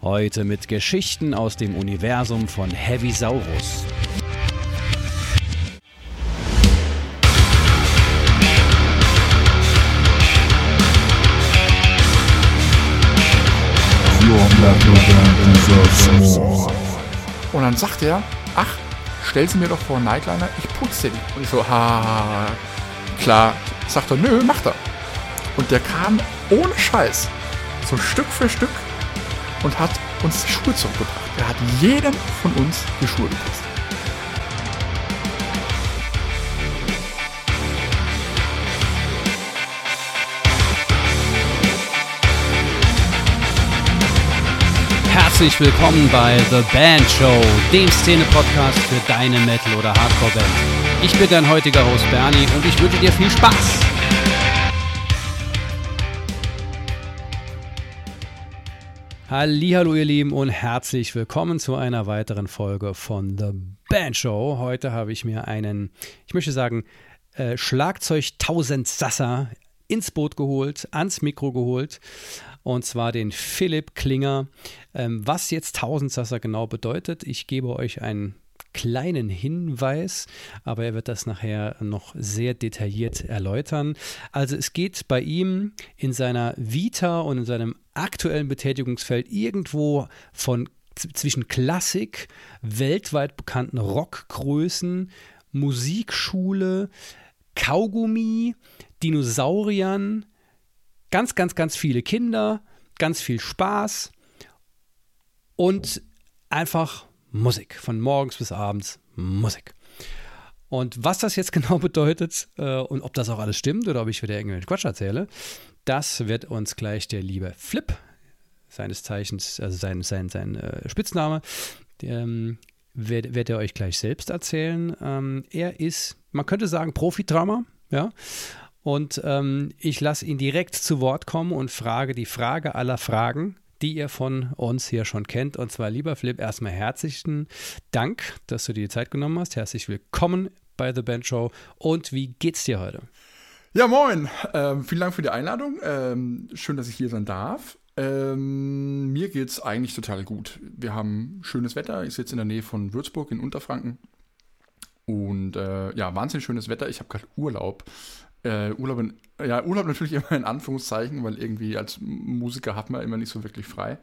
Heute mit Geschichten aus dem Universum von Heavisaurus. Und dann sagt er, ach, stell sie mir doch vor Nightliner, ich putze die. Und ich so, ha, klar. Sagt er, nö, macht er. Und der kam ohne Scheiß, so Stück für Stück und hat uns die Schuhe zurückgebracht. Er hat jedem von uns die Schuhe geputzt. Herzlich willkommen bei The Band Show, dem Szene-Podcast für deine Metal- oder Hardcore-Band. Ich bin dein heutiger Host Bernie und ich wünsche dir viel Spaß. Hallo ihr Lieben und herzlich willkommen zu einer weiteren Folge von The Band Show. Heute habe ich mir einen, ich möchte sagen, äh, Schlagzeug 1000 Sasser ins Boot geholt, ans Mikro geholt und zwar den Philipp Klinger. Ähm, was jetzt 1000 Sasser genau bedeutet, ich gebe euch einen kleinen Hinweis, aber er wird das nachher noch sehr detailliert erläutern. Also es geht bei ihm in seiner Vita und in seinem aktuellen Betätigungsfeld irgendwo von zwischen Klassik, weltweit bekannten Rockgrößen, Musikschule, Kaugummi, Dinosauriern, ganz, ganz, ganz viele Kinder, ganz viel Spaß und einfach Musik. Von morgens bis abends Musik. Und was das jetzt genau bedeutet äh, und ob das auch alles stimmt oder ob ich wieder irgendwelchen Quatsch erzähle, das wird uns gleich der liebe Flip, seines Zeichens, also sein, sein, sein äh, Spitzname, ähm, wird, wird er euch gleich selbst erzählen. Ähm, er ist, man könnte sagen, Profi-Drummer, ja. Und ähm, ich lasse ihn direkt zu Wort kommen und frage die Frage aller Fragen die ihr von uns hier schon kennt. Und zwar, lieber Philipp, erstmal herzlichen Dank, dass du dir die Zeit genommen hast. Herzlich willkommen bei The Band Show. Und wie geht's dir heute? Ja, moin. Ähm, vielen Dank für die Einladung. Ähm, schön, dass ich hier sein darf. Ähm, mir geht's eigentlich total gut. Wir haben schönes Wetter. Ich sitze in der Nähe von Würzburg in Unterfranken. Und äh, ja, wahnsinnig schönes Wetter. Ich habe gerade Urlaub. Äh, Urlaub, in, ja, Urlaub natürlich immer in Anführungszeichen, weil irgendwie als Musiker hat man immer nicht so wirklich frei.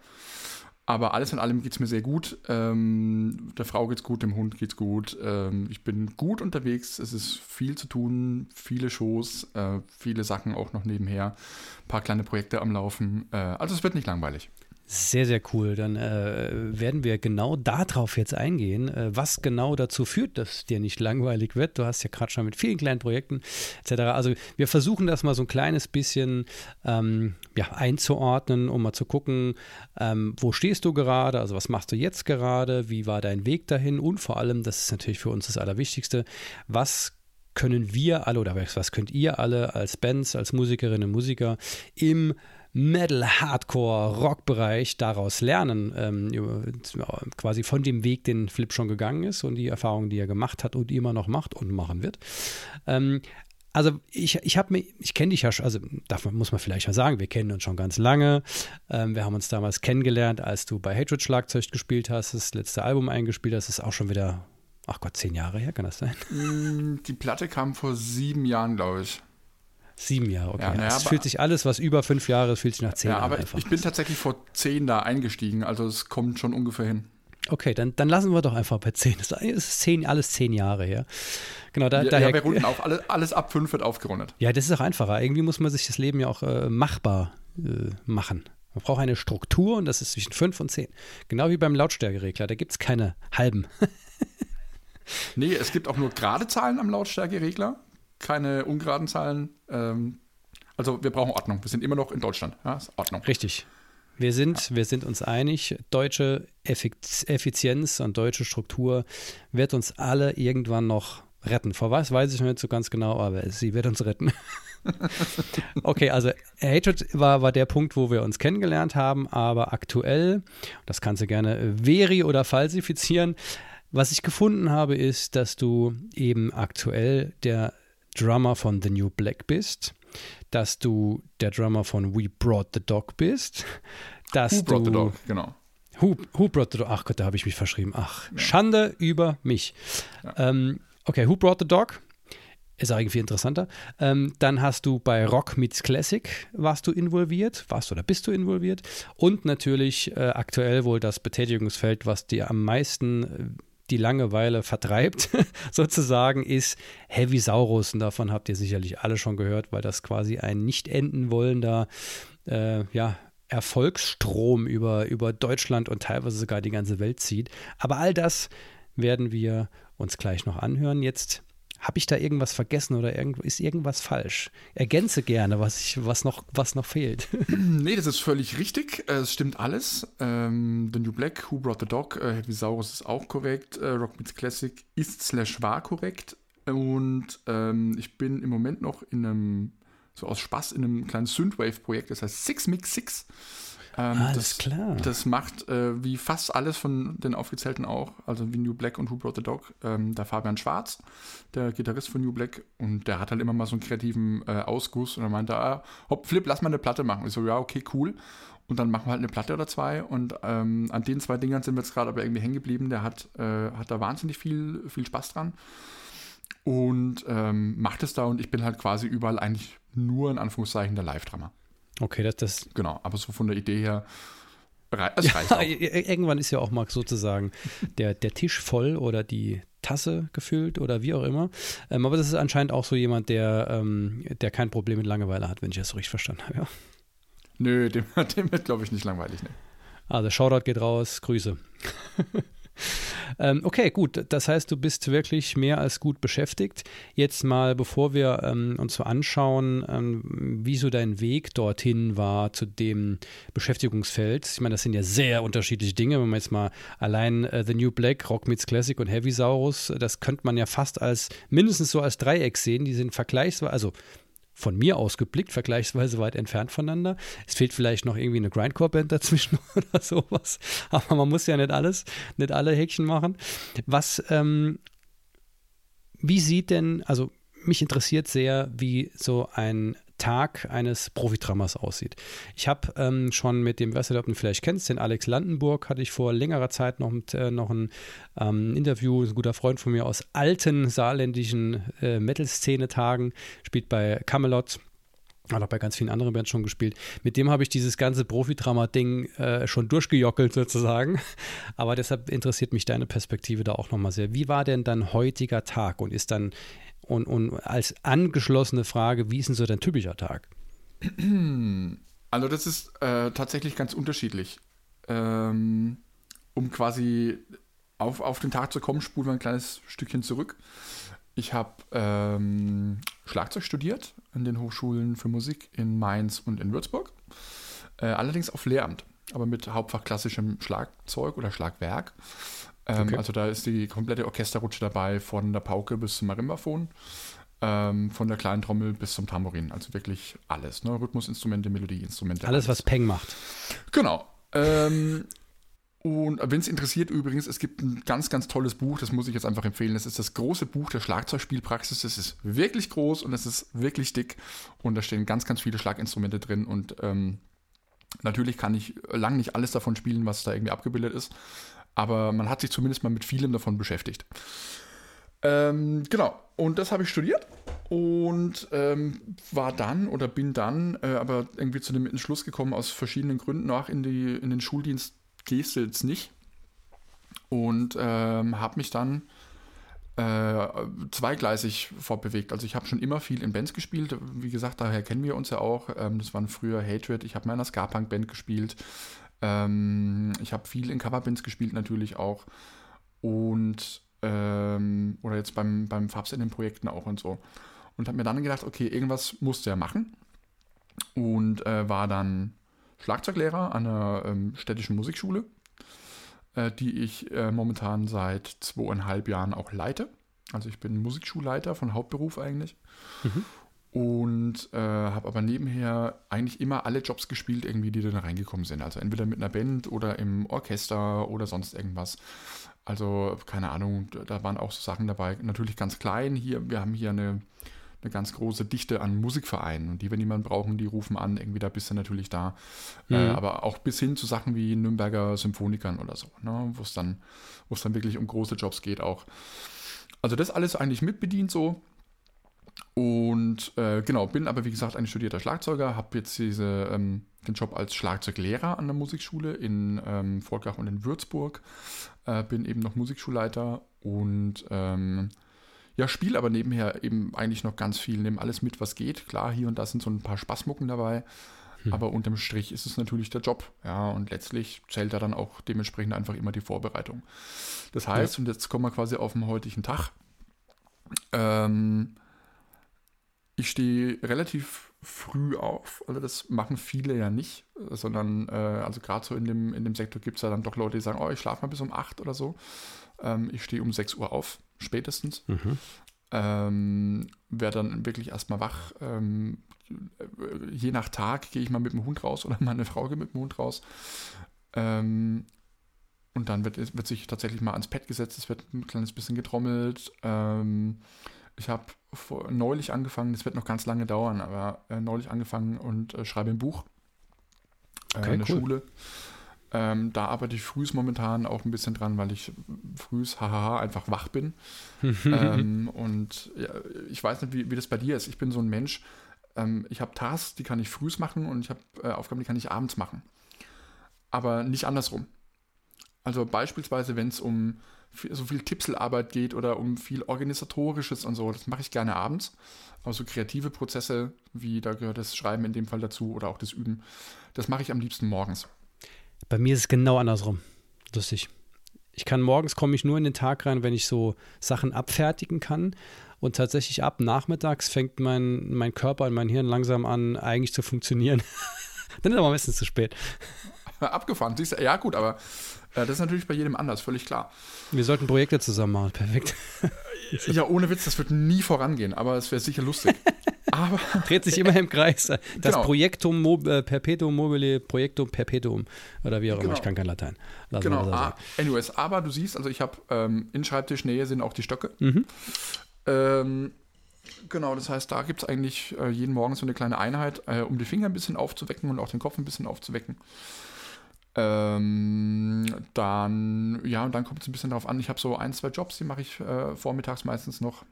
Aber alles in allem geht es mir sehr gut. Ähm, der Frau geht's gut, dem Hund geht's gut. Ähm, ich bin gut unterwegs. Es ist viel zu tun, viele Shows, äh, viele Sachen auch noch nebenher. Ein paar kleine Projekte am Laufen. Äh, also es wird nicht langweilig. Sehr, sehr cool. Dann äh, werden wir genau darauf jetzt eingehen, äh, was genau dazu führt, dass dir nicht langweilig wird. Du hast ja gerade schon mit vielen kleinen Projekten etc. Also wir versuchen das mal so ein kleines bisschen ähm, ja, einzuordnen, um mal zu gucken, ähm, wo stehst du gerade, also was machst du jetzt gerade, wie war dein Weg dahin und vor allem, das ist natürlich für uns das Allerwichtigste, was können wir alle oder was könnt ihr alle als Bands, als Musikerinnen und Musiker im Metal, Hardcore, Rock-Bereich daraus lernen, ähm, quasi von dem Weg, den Flip schon gegangen ist und die Erfahrungen, die er gemacht hat und immer noch macht und machen wird. Ähm, also ich, ich habe mir, ich kenne dich ja schon, also davon muss man vielleicht mal sagen, wir kennen uns schon ganz lange. Ähm, wir haben uns damals kennengelernt, als du bei Hatred Schlagzeug gespielt hast, das letzte Album eingespielt hast, ist auch schon wieder, ach Gott, zehn Jahre her, kann das sein? Mm, die Platte kam vor sieben Jahren, glaube ich. Sieben Jahre, okay. Ja, naja, es fühlt sich alles, was über fünf Jahre, fühlt sich nach zehn ja, Jahren aber einfach. Ich bin tatsächlich vor zehn da eingestiegen, also es kommt schon ungefähr hin. Okay, dann, dann lassen wir doch einfach bei zehn. Das ist zehn, alles zehn Jahre her. Genau, da, ja, daher, ja, wir runden auf. Alles, alles ab fünf wird aufgerundet. Ja, das ist auch einfacher. Irgendwie muss man sich das Leben ja auch äh, machbar äh, machen. Man braucht eine Struktur und das ist zwischen fünf und zehn. Genau wie beim Lautstärkeregler, da gibt es keine halben. nee, es gibt auch nur gerade Zahlen am Lautstärkeregler, keine ungeraden Zahlen. Ähm, also wir brauchen Ordnung. Wir sind immer noch in Deutschland. Ja, Ordnung. Richtig. Wir sind, ja. wir sind uns einig, deutsche Effizienz und deutsche Struktur wird uns alle irgendwann noch retten. Vor was weiß ich noch nicht so ganz genau, aber sie wird uns retten. okay, also Hatred war, war der Punkt, wo wir uns kennengelernt haben, aber aktuell, das kannst du gerne veri- oder falsifizieren, was ich gefunden habe, ist, dass du eben aktuell der Drummer von The New Black bist dass du der Drummer von We Brought the Dog bist. Dass Who Brought du, the Dog, genau. Who, who brought the dog? Ach Gott, da habe ich mich verschrieben. Ach, ja. Schande über mich. Ja. Ähm, okay, Who brought the dog? Ist auch irgendwie interessanter. Ähm, dann hast du bei Rock Meets Classic warst du involviert, warst du oder bist du involviert. Und natürlich äh, aktuell wohl das Betätigungsfeld, was dir am meisten äh, die Langeweile vertreibt, sozusagen, ist Heavy Saurus. Und davon habt ihr sicherlich alle schon gehört, weil das quasi ein nicht enden wollender äh, ja, Erfolgsstrom über, über Deutschland und teilweise sogar die ganze Welt zieht. Aber all das werden wir uns gleich noch anhören. Jetzt habe ich da irgendwas vergessen oder irgend, ist irgendwas falsch? Ergänze gerne, was, ich, was, noch, was noch fehlt. nee, das ist völlig richtig. Es stimmt alles. Ähm, the New Black, Who Brought the Dog, äh, Heavisaurus ist auch korrekt. Äh, Rock Meets Classic ist slash war korrekt. Und ähm, ich bin im Moment noch in einem, so aus Spaß, in einem kleinen Synthwave-Projekt, das heißt Six Mix Six. Ähm, Alles das, klar. Das macht äh, wie fast alles von den aufgezählten auch, also wie New Black und Who Brought the Dog, ähm, der Fabian Schwarz, der Gitarrist von New Black, und der hat halt immer mal so einen kreativen äh, Ausguss und er meinte, ah, hopp, Flip, lass mal eine Platte machen. Ich so, ja, okay, cool. Und dann machen wir halt eine Platte oder zwei. Und ähm, an den zwei Dingern sind wir jetzt gerade aber irgendwie hängen geblieben. Der hat, äh, hat da wahnsinnig viel, viel Spaß dran und ähm, macht es da und ich bin halt quasi überall eigentlich nur in Anführungszeichen der Live-Drummer. Okay, das, das. Genau, aber so von der Idee her. Es reicht ja, irgendwann ist ja auch mal sozusagen der, der Tisch voll oder die Tasse gefüllt oder wie auch immer. Ähm, aber das ist anscheinend auch so jemand, der, ähm, der kein Problem mit Langeweile hat, wenn ich das so richtig verstanden habe. Ja. Nö, dem, dem wird, glaube ich, nicht langweilig. Ne? Also Shoutout geht raus, Grüße. Ähm, okay, gut. Das heißt, du bist wirklich mehr als gut beschäftigt. Jetzt mal, bevor wir ähm, uns so anschauen, ähm, wie dein Weg dorthin war zu dem Beschäftigungsfeld. Ich meine, das sind ja sehr unterschiedliche Dinge. Wenn man jetzt mal allein äh, The New Black, Rock Meets Classic und Heavy Saurus, das könnte man ja fast als mindestens so als Dreieck sehen. Die sind vergleichsweise, also von mir aus geblickt, vergleichsweise weit entfernt voneinander. Es fehlt vielleicht noch irgendwie eine Grindcore-Band dazwischen oder sowas. Aber man muss ja nicht alles, nicht alle Häkchen machen. Was, ähm, wie sieht denn, also mich interessiert sehr, wie so ein Tag eines Profitrammers aussieht. Ich habe ähm, schon mit dem, was du vielleicht kennst, den Alex Landenburg, hatte ich vor längerer Zeit noch, mit, äh, noch ein ähm, Interview, ein guter Freund von mir aus alten saarländischen äh, Metal-Szene-Tagen, spielt bei Camelot. Hat auch bei ganz vielen anderen Bands schon gespielt. Mit dem habe ich dieses ganze Profidrama-Ding äh, schon durchgejockelt sozusagen. Aber deshalb interessiert mich deine Perspektive da auch nochmal sehr. Wie war denn dein heutiger Tag und ist dann und, und als angeschlossene Frage, wie ist denn so dein typischer Tag? Also das ist äh, tatsächlich ganz unterschiedlich. Ähm, um quasi auf, auf den Tag zu kommen, spulen wir ein kleines Stückchen zurück. Ich habe ähm, Schlagzeug studiert an den Hochschulen für Musik in Mainz und in Würzburg. Äh, allerdings auf Lehramt, aber mit Hauptfach klassischem Schlagzeug oder Schlagwerk. Ähm, okay. Also da ist die komplette Orchesterrutsche dabei, von der Pauke bis zum Marimbaphon, ähm, von der kleinen Trommel bis zum Tambourin. Also wirklich alles. Ne? Rhythmusinstrumente, Melodieinstrumente. Alles, alles. was Peng macht. Genau. Ähm, und wenn es interessiert übrigens, es gibt ein ganz, ganz tolles Buch, das muss ich jetzt einfach empfehlen. Das ist das große Buch der Schlagzeugspielpraxis. Das ist wirklich groß und es ist wirklich dick. Und da stehen ganz, ganz viele Schlaginstrumente drin. Und ähm, natürlich kann ich lang nicht alles davon spielen, was da irgendwie abgebildet ist aber man hat sich zumindest mal mit vielem davon beschäftigt. Ähm, genau, und das habe ich studiert und ähm, war dann oder bin dann äh, aber irgendwie zu dem Entschluss gekommen, aus verschiedenen Gründen nach in, die, in den Schuldienst gehst du jetzt nicht. Und ähm, habe mich dann äh, zweigleisig fortbewegt. Also ich habe schon immer viel in Bands gespielt. Wie gesagt, daher kennen wir uns ja auch. Ähm, das waren früher Hatred. Ich habe mal in einer Ska-Punk-Band gespielt. Ähm, ich habe viel in Coverbands gespielt natürlich auch. Und ähm, oder jetzt beim, beim Fabs in den Projekten auch und so. Und habe mir dann gedacht, okay, irgendwas musst du ja machen. Und äh, war dann Schlagzeuglehrer an einer ähm, städtischen Musikschule, äh, die ich äh, momentan seit zweieinhalb Jahren auch leite. Also ich bin Musikschulleiter von Hauptberuf eigentlich. Mhm und äh, habe aber nebenher eigentlich immer alle Jobs gespielt, irgendwie, die da reingekommen sind. Also entweder mit einer Band oder im Orchester oder sonst irgendwas. Also keine Ahnung, da waren auch so Sachen dabei. Natürlich ganz klein. Hier, wir haben hier eine, eine ganz große Dichte an Musikvereinen. Und die, wenn jemanden brauchen, die rufen an, irgendwie da bist du natürlich da. Mhm. Äh, aber auch bis hin zu Sachen wie Nürnberger Symphonikern oder so, ne? wo es dann, dann wirklich um große Jobs geht auch. Also das alles eigentlich mitbedient so. Und äh, genau, bin aber wie gesagt ein studierter Schlagzeuger, habe jetzt diese, ähm, den Job als Schlagzeuglehrer an der Musikschule in ähm, Volkach und in Würzburg. Äh, bin eben noch Musikschulleiter und ähm, ja, spiele aber nebenher eben eigentlich noch ganz viel, nehme alles mit, was geht. Klar, hier und da sind so ein paar Spaßmucken dabei, hm. aber unterm Strich ist es natürlich der Job. Ja, und letztlich zählt da dann auch dementsprechend einfach immer die Vorbereitung. Das heißt, ja. und jetzt kommen wir quasi auf den heutigen Tag. Ähm, ich stehe relativ früh auf, also das machen viele ja nicht, sondern äh, also gerade so in dem, in dem Sektor gibt es ja dann doch Leute, die sagen, oh, ich schlafe mal bis um 8 oder so. Ähm, ich stehe um 6 Uhr auf, spätestens. Mhm. Ähm, Werde dann wirklich erstmal wach. Ähm, je nach Tag gehe ich mal mit dem Hund raus oder meine Frau geht mit dem Hund raus. Ähm, und dann wird, wird sich tatsächlich mal ans Pad gesetzt, es wird ein kleines bisschen getrommelt. Ähm, ich habe neulich angefangen, das wird noch ganz lange dauern, aber äh, neulich angefangen und äh, schreibe ein Buch äh, okay, in der cool. Schule. Ähm, da arbeite ich frühs momentan auch ein bisschen dran, weil ich frühs, hahaha, einfach wach bin. ähm, und ja, ich weiß nicht, wie, wie das bei dir ist. Ich bin so ein Mensch, ähm, ich habe Tasks, die kann ich frühs machen und ich habe äh, Aufgaben, die kann ich abends machen. Aber nicht andersrum. Also beispielsweise, wenn es um so viel Tippselarbeit geht oder um viel Organisatorisches und so, das mache ich gerne abends. Aber so kreative Prozesse, wie da gehört das Schreiben in dem Fall dazu oder auch das Üben, das mache ich am liebsten morgens. Bei mir ist es genau andersrum. Lustig. Ich kann morgens komme ich nur in den Tag rein, wenn ich so Sachen abfertigen kann. Und tatsächlich ab nachmittags fängt mein, mein Körper und mein Hirn langsam an, eigentlich zu funktionieren. Dann ist aber meistens zu spät. Abgefahren. Siehst du, ja, gut, aber äh, das ist natürlich bei jedem anders, völlig klar. Wir sollten Projekte zusammen machen, perfekt. Ja, ohne Witz, das wird nie vorangehen, aber es wäre sicher lustig. Aber Dreht sich immer im Kreis. Das genau. Projektum Mo äh, Perpetuum mobile, Projektum Perpetuum oder wie auch genau. immer, ich kann kein Latein. Lass genau, ah, anyways, aber du siehst, also ich habe ähm, in Schreibtischnähe sind auch die Stöcke. Mhm. Ähm, Genau, das heißt, da gibt es eigentlich äh, jeden Morgen so eine kleine Einheit, äh, um die Finger ein bisschen aufzuwecken und auch den Kopf ein bisschen aufzuwecken. Ähm, dann, ja, und dann kommt es ein bisschen darauf an, ich habe so ein, zwei Jobs, die mache ich äh, vormittags meistens noch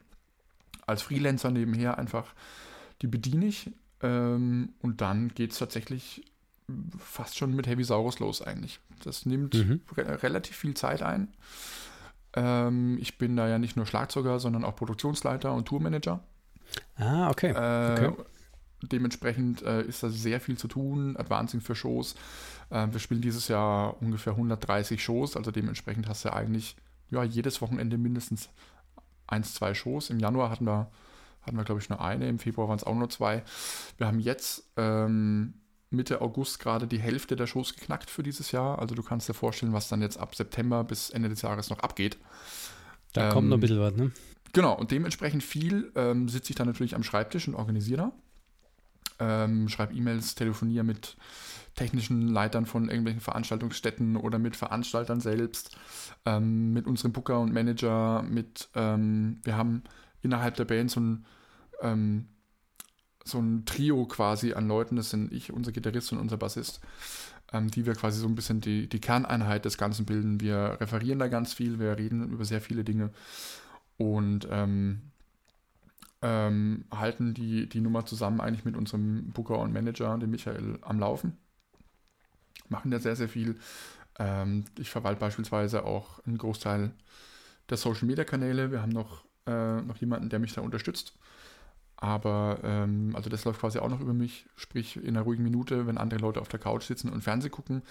als Freelancer nebenher einfach, die bediene ich. Ähm, und dann geht es tatsächlich fast schon mit Heavy Saurus los eigentlich. Das nimmt mhm. re relativ viel Zeit ein. Ähm, ich bin da ja nicht nur Schlagzeuger, sondern auch Produktionsleiter und Tourmanager. Ah, okay. Äh, okay. Dementsprechend äh, ist da sehr viel zu tun, Advancing für Shows. Äh, wir spielen dieses Jahr ungefähr 130 Shows, also dementsprechend hast du eigentlich ja, jedes Wochenende mindestens eins, zwei Shows. Im Januar hatten wir, hatten wir glaube ich, nur eine, im Februar waren es auch nur zwei. Wir haben jetzt ähm, Mitte August gerade die Hälfte der Shows geknackt für dieses Jahr. Also du kannst dir vorstellen, was dann jetzt ab September bis Ende des Jahres noch abgeht. Da ähm, kommt noch ein bisschen was, ne? Genau, und dementsprechend viel ähm, sitze ich dann natürlich am Schreibtisch und organisiere da ähm, schreibe E-Mails, telefoniere mit technischen Leitern von irgendwelchen Veranstaltungsstätten oder mit Veranstaltern selbst, ähm, mit unserem Booker und Manager, mit, ähm, wir haben innerhalb der Band so ein, ähm, so ein Trio quasi an Leuten, das sind ich, unser Gitarrist und unser Bassist, ähm, die wir quasi so ein bisschen die, die Kerneinheit des Ganzen bilden. Wir referieren da ganz viel, wir reden über sehr viele Dinge und ähm, ähm, halten die, die Nummer zusammen eigentlich mit unserem Booker und Manager, dem Michael, am Laufen. Machen da sehr, sehr viel. Ähm, ich verwalte beispielsweise auch einen Großteil der Social Media Kanäle. Wir haben noch, äh, noch jemanden, der mich da unterstützt. Aber ähm, also das läuft quasi auch noch über mich. Sprich, in einer ruhigen Minute, wenn andere Leute auf der Couch sitzen und Fernsehen gucken,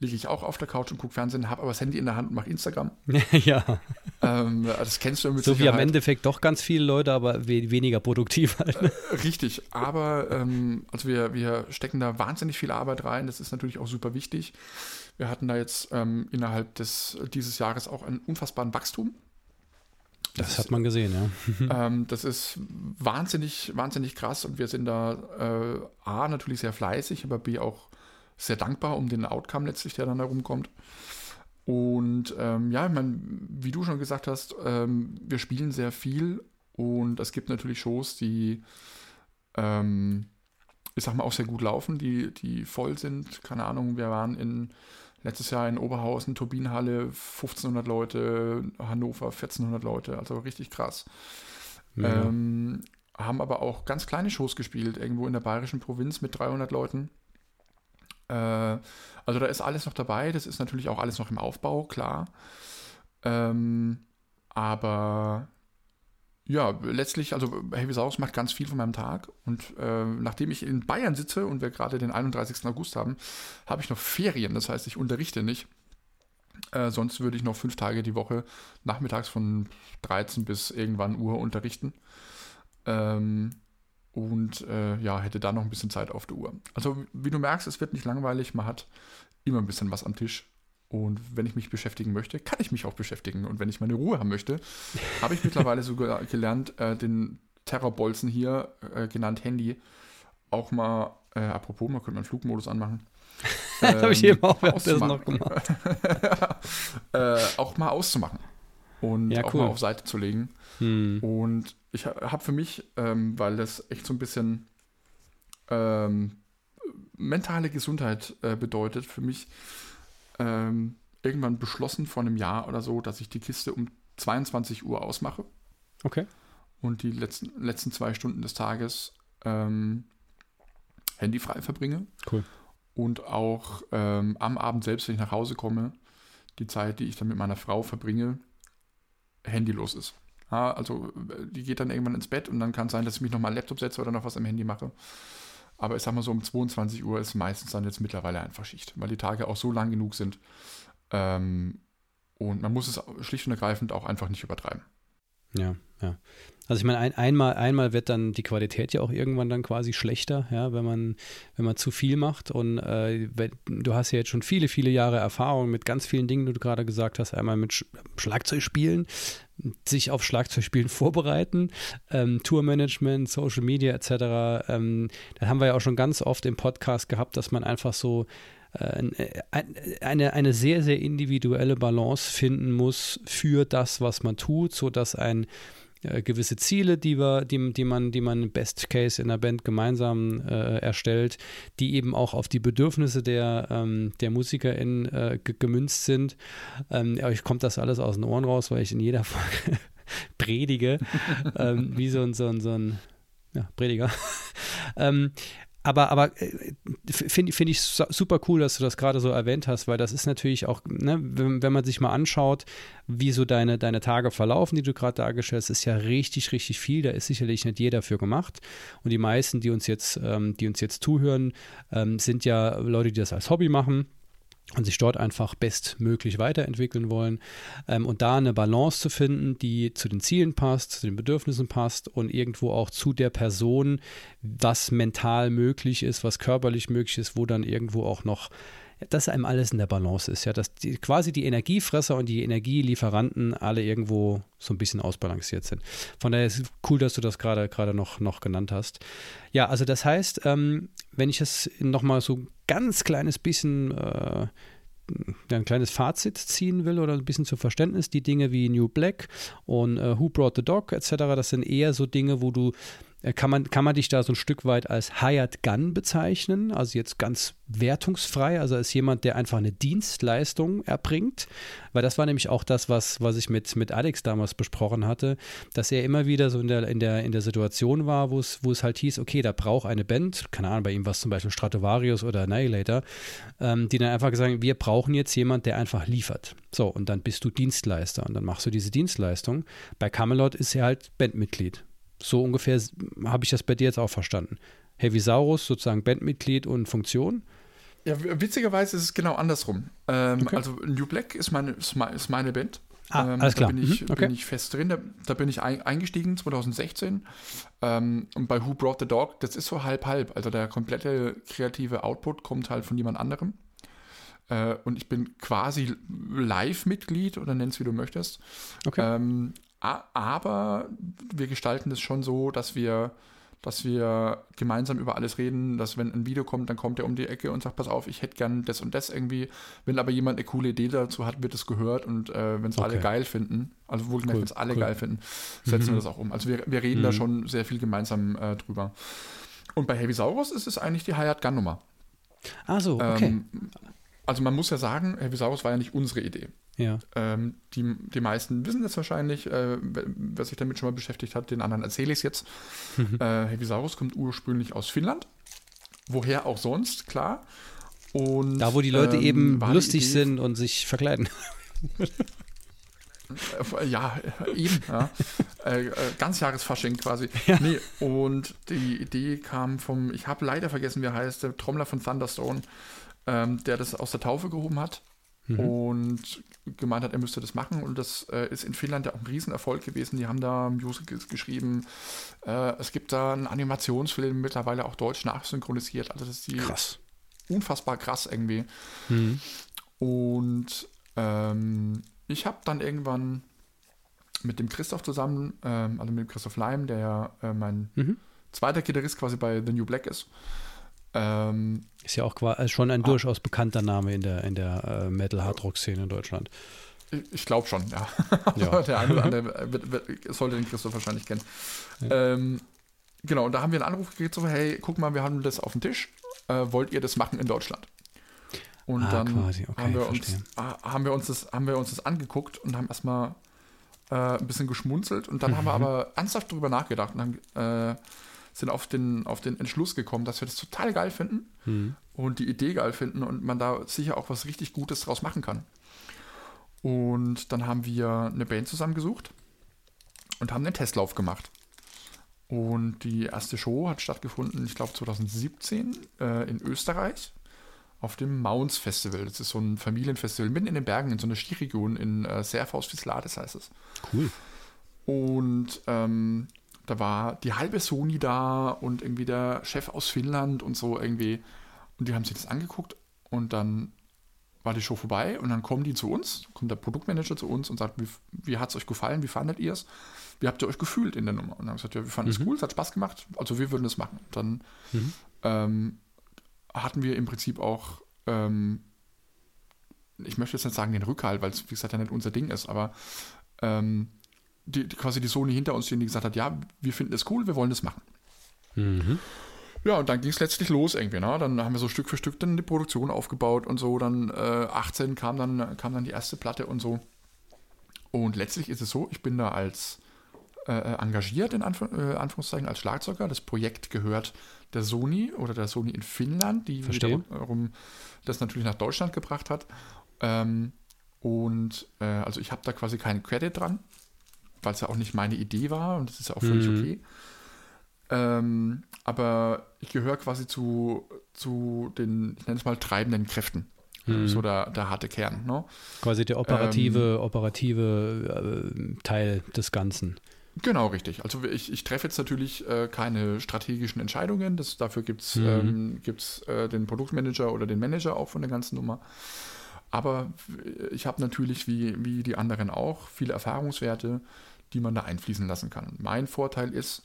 liege ich auch auf der Couch und gucke Fernsehen, habe aber das Handy in der Hand und mache Instagram. ja. Ähm, das kennst du mit So Sicherheit. wie am Endeffekt doch ganz viele Leute, aber we weniger produktiv halt. Äh, richtig, aber ähm, also wir, wir stecken da wahnsinnig viel Arbeit rein, das ist natürlich auch super wichtig. Wir hatten da jetzt ähm, innerhalb des, dieses Jahres auch einen unfassbaren Wachstum. Das, das hat man gesehen, ja. ähm, das ist wahnsinnig, wahnsinnig krass und wir sind da äh, A, natürlich sehr fleißig, aber B, auch sehr dankbar um den Outcome letztlich, der dann da rumkommt. Und ähm, ja, ich meine, wie du schon gesagt hast, ähm, wir spielen sehr viel Und es gibt natürlich Shows, die, ähm, ich sag mal, auch sehr gut laufen, die, die voll sind. Keine Ahnung, wir waren in letztes Jahr in Oberhausen, Turbinenhalle, 1500 Leute, Hannover 1400 Leute, also richtig krass. Ja. Ähm, haben aber auch ganz kleine Shows gespielt, irgendwo in der bayerischen Provinz mit 300 Leuten. Äh, also da ist alles noch dabei, das ist natürlich auch alles noch im Aufbau, klar. Ähm, aber ja, letztlich, also Heavy Saurus macht ganz viel von meinem Tag. Und äh, nachdem ich in Bayern sitze und wir gerade den 31. August haben, habe ich noch Ferien. Das heißt, ich unterrichte nicht. Äh, sonst würde ich noch fünf Tage die Woche nachmittags von 13 bis irgendwann Uhr unterrichten. Ähm, und äh, ja, hätte da noch ein bisschen Zeit auf der Uhr. Also, wie du merkst, es wird nicht langweilig. Man hat immer ein bisschen was am Tisch. Und wenn ich mich beschäftigen möchte, kann ich mich auch beschäftigen. Und wenn ich meine Ruhe haben möchte, habe ich mittlerweile sogar gelernt, äh, den Terrorbolzen hier, äh, genannt Handy, auch mal, äh, apropos, man könnte einen Flugmodus anmachen. das habe ich eben auch währenddessen noch gemacht. Äh, auch mal auszumachen. Und ja, auch mal auf Seite zu legen. Hm. Und ich habe für mich, ähm, weil das echt so ein bisschen ähm, mentale Gesundheit äh, bedeutet, für mich ähm, irgendwann beschlossen vor einem Jahr oder so, dass ich die Kiste um 22 Uhr ausmache. Okay. Und die letzten, letzten zwei Stunden des Tages ähm, handyfrei verbringe. Cool. Und auch ähm, am Abend selbst, wenn ich nach Hause komme, die Zeit, die ich dann mit meiner Frau verbringe, handylos ist. Ja, also die geht dann irgendwann ins Bett und dann kann es sein, dass ich mich nochmal Laptop setze oder noch was am Handy mache. Aber ich sag mal so, um 22 Uhr ist meistens dann jetzt mittlerweile einfach Schicht, weil die Tage auch so lang genug sind. Ähm, und man muss es schlicht und ergreifend auch einfach nicht übertreiben. Ja, ja. Also ich meine, ein, einmal, einmal wird dann die Qualität ja auch irgendwann dann quasi schlechter, ja, wenn man, wenn man zu viel macht. Und äh, du hast ja jetzt schon viele, viele Jahre Erfahrung mit ganz vielen Dingen, die du gerade gesagt hast. Einmal mit Sch Schlagzeugspielen, sich auf Schlagzeugspielen vorbereiten, ähm, Tourmanagement, Social Media etc. Ähm, da haben wir ja auch schon ganz oft im Podcast gehabt, dass man einfach so eine, eine sehr, sehr individuelle Balance finden muss für das, was man tut, sodass ein äh, gewisse Ziele, die wir, die, die man, die man Best Case in der Band gemeinsam äh, erstellt, die eben auch auf die Bedürfnisse der, ähm, der MusikerInnen äh, gemünzt sind. Ähm, euch kommt das alles aus den Ohren raus, weil ich in jeder Folge predige, ähm, wie so ein, so ein, so ein ja, Prediger. ähm, aber, aber äh, finde find ich super cool, dass du das gerade so erwähnt hast, weil das ist natürlich auch, ne, wenn, wenn, man sich mal anschaut, wie so deine, deine Tage verlaufen, die du gerade dargestellt hast, ist ja richtig, richtig viel. Da ist sicherlich nicht jeder für gemacht. Und die meisten, die uns jetzt, ähm, die uns jetzt zuhören, ähm, sind ja Leute, die das als Hobby machen und sich dort einfach bestmöglich weiterentwickeln wollen ähm, und da eine Balance zu finden, die zu den Zielen passt, zu den Bedürfnissen passt und irgendwo auch zu der Person, was mental möglich ist, was körperlich möglich ist, wo dann irgendwo auch noch dass einem alles in der Balance ist, ja, dass die, quasi die Energiefresser und die Energielieferanten alle irgendwo so ein bisschen ausbalanciert sind. Von daher ist es cool, dass du das gerade gerade noch, noch genannt hast. Ja, also das heißt, ähm, wenn ich es nochmal so ganz kleines bisschen äh, ein kleines Fazit ziehen will oder ein bisschen zu Verständnis, die Dinge wie New Black und äh, Who Brought the Dog etc., das sind eher so Dinge, wo du kann man, kann man dich da so ein Stück weit als Hired Gun bezeichnen, also jetzt ganz wertungsfrei, also als jemand, der einfach eine Dienstleistung erbringt, weil das war nämlich auch das, was, was ich mit, mit Alex damals besprochen hatte, dass er immer wieder so in der, in der, in der Situation war, wo es, wo es halt hieß, okay, da braucht eine Band, keine Ahnung, bei ihm war es zum Beispiel Stratovarius oder Annihilator, ähm, die dann einfach gesagt haben, wir brauchen jetzt jemand, der einfach liefert. So, und dann bist du Dienstleister und dann machst du diese Dienstleistung. Bei Camelot ist er halt Bandmitglied. So ungefähr habe ich das bei dir jetzt auch verstanden. Heavy Saurus, sozusagen Bandmitglied und Funktion. Ja, witzigerweise ist es genau andersrum. Ähm, okay. Also New Black ist meine, ist meine Band. Ah, ähm, alles klar. Da bin ich, mhm, okay. bin ich fest drin. Da, da, bin ich eingestiegen 2016. Ähm, und bei Who Brought the Dog, das ist so halb-halb. Also der komplette kreative Output kommt halt von jemand anderem. Äh, und ich bin quasi Live-Mitglied oder nenn's wie du möchtest. Okay. Ähm, aber wir gestalten es schon so, dass wir dass wir gemeinsam über alles reden, dass wenn ein Video kommt, dann kommt er um die Ecke und sagt, pass auf, ich hätte gern das und das irgendwie. Wenn aber jemand eine coole Idee dazu hat, wird es gehört und äh, wenn es okay. alle geil finden, also wohlgemerkt, cool. wenn es alle cool. geil finden, setzen mhm. wir das auch um. Also wir, wir reden mhm. da schon sehr viel gemeinsam äh, drüber. Und bei Heavy Saurus ist es eigentlich die Hired Gun Nummer. Ah so, okay. Ähm, also man muss ja sagen, Heavy Saurus war ja nicht unsere Idee. Ja. Ähm, die, die meisten wissen das wahrscheinlich, äh, wer sich damit schon mal beschäftigt hat, den anderen erzähle ich es jetzt. Mhm. Äh, Heavisaurus kommt ursprünglich aus Finnland. Woher auch sonst, klar. Und, da, wo die Leute ähm, eben lustig sind und sich verkleiden. Äh, ja, eben. Ja. äh, äh Ganzjahresfasching quasi. Ja. Nee, und die Idee kam vom, ich habe leider vergessen, wie er heißt, der Trommler von Thunderstone, ähm, der das aus der Taufe gehoben hat mhm. und gemeint hat, er müsste das machen. Und das äh, ist in Finnland ja auch ein Riesenerfolg gewesen. Die haben da Musicals geschrieben. Äh, es gibt da einen Animationsfilm, mittlerweile auch deutsch nachsynchronisiert. Also das ist die krass. unfassbar krass irgendwie. Mhm. Und ähm, ich habe dann irgendwann mit dem Christoph zusammen, ähm, also mit dem Christoph Leim, der ja äh, mein mhm. zweiter Gitarrist quasi bei The New Black ist, ähm, ist ja auch äh, schon ein ah. durchaus bekannter Name in der, in der äh, Metal-Hardrock-Szene in Deutschland. Ich, glaube schon, ja. ja. der eine oder andere sollte den Christoph wahrscheinlich kennen. Ja. Ähm, genau, und da haben wir einen Anruf gekriegt, so, hey, guck mal, wir haben das auf dem Tisch. Äh, wollt ihr das machen in Deutschland? Und ah, dann okay, haben, wir uns, ah, haben, wir uns das, haben wir uns das angeguckt und haben erstmal äh, ein bisschen geschmunzelt. Und dann mhm. haben wir aber ernsthaft darüber nachgedacht und haben äh, sind auf den, auf den Entschluss gekommen, dass wir das total geil finden mhm. und die Idee geil finden und man da sicher auch was richtig Gutes draus machen kann. Und dann haben wir eine Band zusammengesucht und haben einen Testlauf gemacht. Und die erste Show hat stattgefunden, ich glaube 2017 äh, in Österreich auf dem Mounts Festival. Das ist so ein Familienfestival mitten in den Bergen in so einer Skiregion in äh, Serfaus Fislades heißt es. Cool. Und ähm, da war die halbe Sony da und irgendwie der Chef aus Finnland und so irgendwie. Und die haben sich das angeguckt und dann war die Show vorbei und dann kommen die zu uns, kommt der Produktmanager zu uns und sagt, wie, wie hat es euch gefallen, wie fandet ihr es? Wie habt ihr euch gefühlt in der Nummer? Und dann haben wir gesagt, ja, wir fanden es mhm. cool, es hat Spaß gemacht, also wir würden es machen. Und dann mhm. ähm, hatten wir im Prinzip auch, ähm, ich möchte jetzt nicht sagen den Rückhalt, weil es, wie gesagt, ja nicht unser Ding ist, aber ähm, die, quasi die Sony hinter uns stehen, die gesagt hat, ja, wir finden das cool, wir wollen das machen. Mhm. Ja, und dann ging es letztlich los irgendwie. Ne? Dann haben wir so Stück für Stück dann die Produktion aufgebaut und so. Dann äh, 18 kam dann, kam dann die erste Platte und so. Und letztlich ist es so, ich bin da als äh, engagiert, in Anf äh, Anführungszeichen, als Schlagzeuger. Das Projekt gehört der Sony oder der Sony in Finnland, die wiederum das natürlich nach Deutschland gebracht hat. Ähm, und äh, also ich habe da quasi keinen Credit dran weil es ja auch nicht meine Idee war und das ist ja auch völlig mhm. okay. Ähm, aber ich gehöre quasi zu, zu den, ich nenne es mal, treibenden Kräften. Mhm. So der, der harte Kern. Ne? Quasi der operative, ähm, operative äh, Teil des Ganzen. Genau, richtig. Also ich, ich treffe jetzt natürlich äh, keine strategischen Entscheidungen. Das, dafür gibt es mhm. ähm, äh, den Produktmanager oder den Manager auch von der ganzen Nummer. Aber ich habe natürlich, wie, wie die anderen auch, viele Erfahrungswerte die man da einfließen lassen kann. Mein Vorteil ist,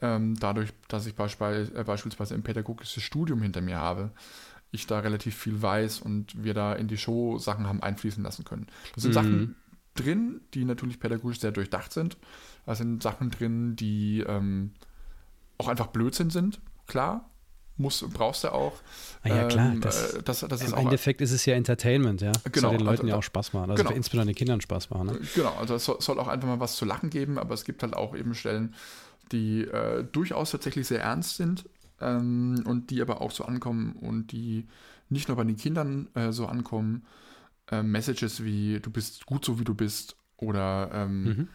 ähm, dadurch, dass ich beispielsweise, äh, beispielsweise ein pädagogisches Studium hinter mir habe, ich da relativ viel weiß und wir da in die Show Sachen haben einfließen lassen können. Das sind mhm. Sachen drin, die natürlich pädagogisch sehr durchdacht sind. Da sind Sachen drin, die ähm, auch einfach Blödsinn sind, klar muss, brauchst du auch. Ah ja, klar. Ähm, das, äh, das, das Im Endeffekt ist es ja Entertainment, ja. Genau, soll den Leuten also, ja auch Spaß machen. Also genau. insbesondere den Kindern Spaß machen. Ne? Genau, also es soll, soll, auch einfach mal was zu lachen geben, aber es gibt halt auch eben Stellen, die äh, durchaus tatsächlich sehr ernst sind ähm, und die aber auch so ankommen und die nicht nur bei den Kindern äh, so ankommen. Äh, Messages wie du bist gut so wie du bist oder ähm, mhm.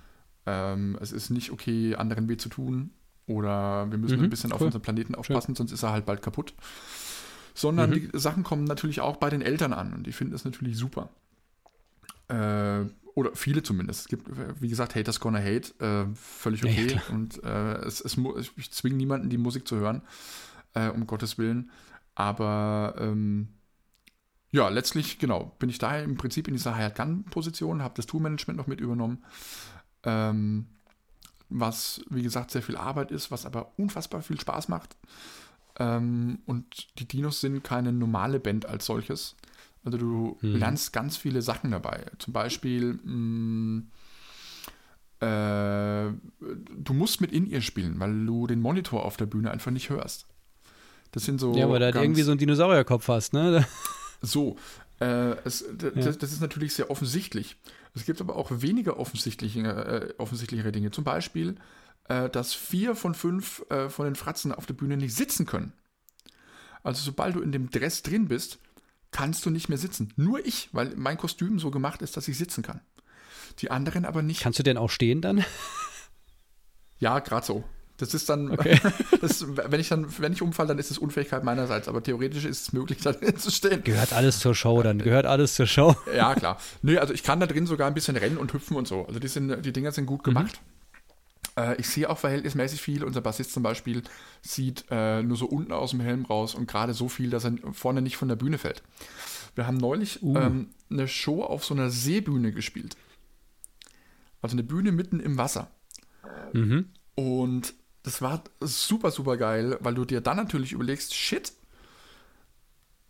Ähm, es ist nicht okay, anderen weh zu tun oder wir müssen mhm, ein bisschen cool. auf unseren Planeten aufpassen, ja. sonst ist er halt bald kaputt. Sondern mhm. die Sachen kommen natürlich auch bei den Eltern an und die finden das natürlich super. Äh, oder viele zumindest. Es gibt, wie gesagt, Haters Gonna Hate, äh, völlig okay. Ja, und äh, es, es, ich zwinge niemanden, die Musik zu hören, äh, um Gottes Willen. Aber ähm, ja, letztlich, genau, bin ich daher im Prinzip in dieser Hired Gun-Position, habe das Tourmanagement noch mit übernommen. Ähm, was, wie gesagt, sehr viel Arbeit ist, was aber unfassbar viel Spaß macht. Ähm, und die Dinos sind keine normale Band als solches. Also du hm. lernst ganz viele Sachen dabei. Zum Beispiel, mh, mm, äh, du musst mit in ihr spielen, weil du den Monitor auf der Bühne einfach nicht hörst. Das sind so. Ja, weil du halt irgendwie so einen Dinosaurierkopf hast, ne? So. Äh, es, das, ja. das, ist natürlich sehr offensichtlich. Es gibt aber auch weniger offensichtliche, äh, offensichtlichere Dinge. Zum Beispiel, äh, dass vier von fünf äh, von den Fratzen auf der Bühne nicht sitzen können. Also sobald du in dem Dress drin bist, kannst du nicht mehr sitzen. Nur ich, weil mein Kostüm so gemacht ist, dass ich sitzen kann. Die anderen aber nicht. Kannst du denn auch stehen dann? Ja, gerade so. Das ist dann, okay. das, wenn ich dann, wenn ich umfalle, dann ist es Unfähigkeit meinerseits, aber theoretisch ist es möglich, da drin zu stehen. Gehört alles zur Show, dann gehört alles zur Show. Ja, klar. Nö, also ich kann da drin sogar ein bisschen rennen und hüpfen und so. Also die, sind, die Dinger sind gut mhm. gemacht. Mhm. Äh, ich sehe auch verhältnismäßig viel. Unser Bassist zum Beispiel sieht äh, nur so unten aus dem Helm raus und gerade so viel, dass er vorne nicht von der Bühne fällt. Wir haben neulich uh. ähm, eine Show auf so einer Seebühne gespielt. Also eine Bühne mitten im Wasser. Mhm. Und das war super, super geil, weil du dir dann natürlich überlegst, shit,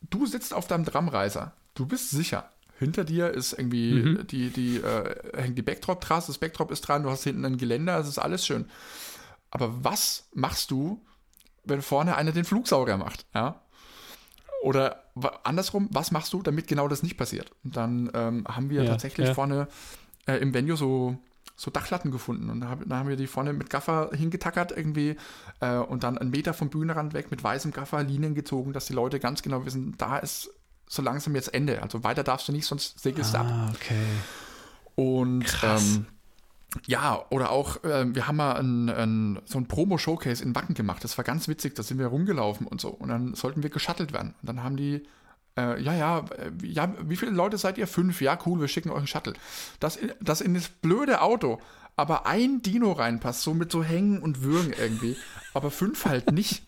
du sitzt auf deinem Drumreiser, du bist sicher. Hinter dir ist irgendwie mhm. die, die, äh, hängt die Backdrop-Trasse, das Backdrop ist dran, du hast hinten ein Geländer, es ist alles schön. Aber was machst du, wenn vorne einer den Flugsaurier macht? Ja? Oder andersrum, was machst du, damit genau das nicht passiert? Und dann ähm, haben wir ja, tatsächlich ja. vorne äh, im Venue so so Dachlatten gefunden. Und da, hab, da haben wir die vorne mit Gaffer hingetackert irgendwie äh, und dann einen Meter vom Bühnenrand weg mit weißem Gaffer Linien gezogen, dass die Leute ganz genau wissen, da ist so langsam jetzt Ende. Also weiter darfst du nicht, sonst segelst du ah, ab. okay. Und ähm, ja, oder auch, äh, wir haben mal ein, ein, so ein Promo-Showcase in Wacken gemacht. Das war ganz witzig, da sind wir rumgelaufen und so. Und dann sollten wir geschattelt werden. Und dann haben die äh, ja, ja, ja, wie viele Leute seid ihr? Fünf. Ja, cool, wir schicken euch einen Shuttle. Das, das in das blöde Auto, aber ein Dino reinpasst, so mit so Hängen und Würgen irgendwie, aber fünf halt nicht.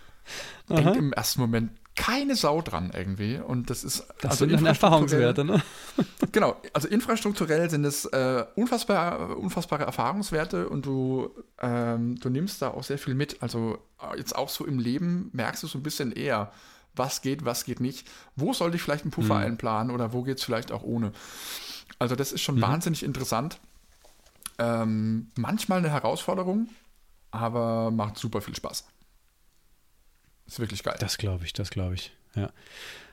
Denkt im ersten Moment keine Sau dran irgendwie. Und das ist. Das also sind dann Erfahrungswerte, ne? genau, also infrastrukturell sind es äh, unfassbar, unfassbare Erfahrungswerte und du, ähm, du nimmst da auch sehr viel mit. Also äh, jetzt auch so im Leben merkst du so ein bisschen eher was geht, was geht nicht, wo sollte ich vielleicht einen Puffer mhm. einplanen oder wo geht es vielleicht auch ohne. Also das ist schon mhm. wahnsinnig interessant. Ähm, manchmal eine Herausforderung, aber macht super viel Spaß. Ist wirklich geil. Das glaube ich, das glaube ich, ja.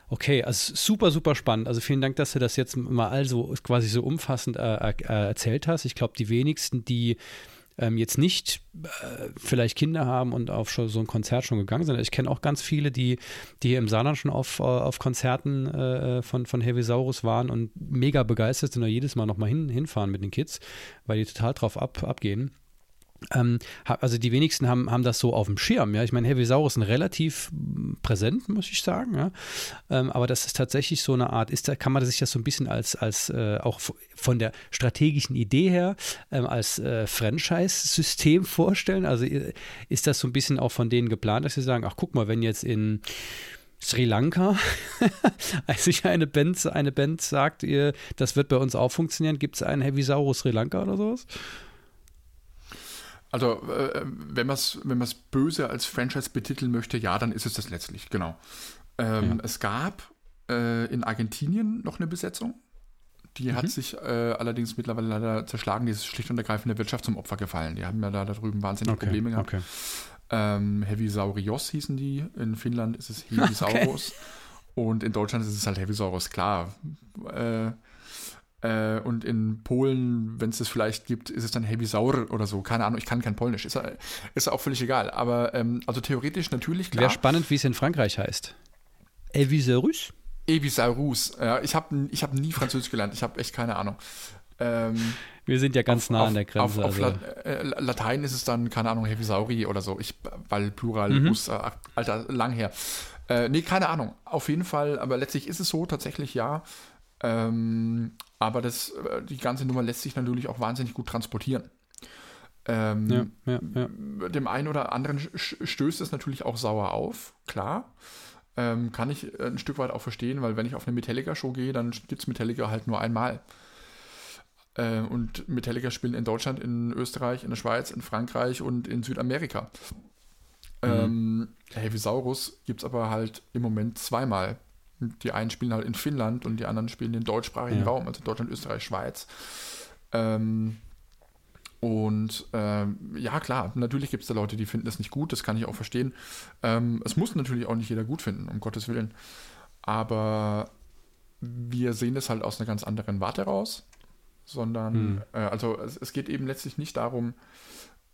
Okay, also super, super spannend. Also vielen Dank, dass du das jetzt mal also quasi so umfassend äh, äh, erzählt hast. Ich glaube, die wenigsten, die ähm, jetzt nicht äh, vielleicht Kinder haben und auf so ein Konzert schon gegangen sind. Ich kenne auch ganz viele, die, die hier im Saarland schon auf, äh, auf Konzerten äh, von, von Heavisaurus waren und mega begeistert sind und jedes Mal nochmal hin, hinfahren mit den Kids, weil die total drauf ab, abgehen. Ähm, also die wenigsten haben, haben das so auf dem Schirm. Ja? Ich meine, Heavisaurus sind relativ präsent, muss ich sagen. Ja? Ähm, aber das ist tatsächlich so eine Art, ist kann man sich das so ein bisschen als, als äh, auch von der strategischen Idee her ähm, als äh, Franchise-System vorstellen? Also äh, ist das so ein bisschen auch von denen geplant, dass sie sagen, ach guck mal, wenn jetzt in Sri Lanka, als sich eine Band, eine Band sagt, ihr, das wird bei uns auch funktionieren, gibt es einen Heavisaurus Sri Lanka oder sowas? Also, äh, wenn man es wenn böse als Franchise betiteln möchte, ja, dann ist es das letztlich, genau. Ähm, ja. Es gab äh, in Argentinien noch eine Besetzung. Die mhm. hat sich äh, allerdings mittlerweile leider zerschlagen. Die ist schlicht und ergreifend der Wirtschaft zum Opfer gefallen. Die haben ja da, da drüben wahnsinnige okay. Probleme gehabt. Okay. Ähm, Heavisaurios hießen die. In Finnland ist es Heavisaurus. Okay. Und in Deutschland ist es halt Heavisaurus, klar. Äh, äh, und in Polen, wenn es das vielleicht gibt, ist es dann Heavisaur oder so. Keine Ahnung, ich kann kein Polnisch. Ist, ist auch völlig egal. Aber ähm, also theoretisch natürlich klar. Wäre spannend, wie es in Frankreich heißt. Evisaurus? Evisaurus. Ja, ich habe ich hab nie Französisch gelernt. Ich habe echt keine Ahnung. Ähm, wir sind ja ganz auf, nah an der Grenze. Auf, also. äh, Latein ist es dann, keine Ahnung, Hevisauri oder so. Ich, weil Plural, mhm. Us, äh, Alter, lang her. Äh, nee, keine Ahnung. Auf jeden Fall, aber letztlich ist es so, tatsächlich ja. Ähm, aber das, äh, die ganze Nummer lässt sich natürlich auch wahnsinnig gut transportieren. Ähm, ja, ja, ja. Dem einen oder anderen stößt es natürlich auch sauer auf, klar. Ähm, kann ich ein Stück weit auch verstehen, weil wenn ich auf eine Metallica-Show gehe, dann gibt es Metallica halt nur einmal. Äh, und Metallica spielen in Deutschland, in Österreich, in der Schweiz, in Frankreich und in Südamerika. Mhm. Ähm, Heavisaurus gibt es aber halt im Moment zweimal. Die einen spielen halt in Finnland und die anderen spielen den deutschsprachigen ja. Raum, also Deutschland, Österreich, Schweiz. Ähm, und ähm, ja, klar, natürlich gibt es da Leute, die finden das nicht gut, das kann ich auch verstehen. Ähm, es muss natürlich auch nicht jeder gut finden, um Gottes Willen. Aber wir sehen das halt aus einer ganz anderen Warte raus, sondern, hm. äh, also es, es, geht eben letztlich nicht darum,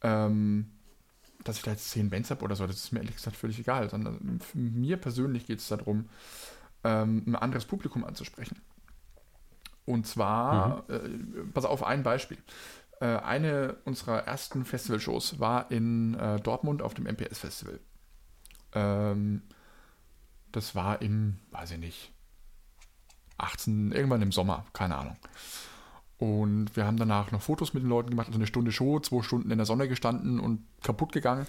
ähm, dass ich da jetzt zehn Bands habe oder so, das ist mir ehrlich gesagt völlig egal, sondern für mir persönlich geht es darum, ähm, ein anderes Publikum anzusprechen. Und zwar, mhm. äh, pass auf, ein Beispiel. Äh, eine unserer ersten Festivalshows war in äh, Dortmund auf dem MPS-Festival. Ähm, das war im, weiß ich nicht, 18, irgendwann im Sommer, keine Ahnung. Und wir haben danach noch Fotos mit den Leuten gemacht, also eine Stunde Show, zwei Stunden in der Sonne gestanden und kaputt gegangen.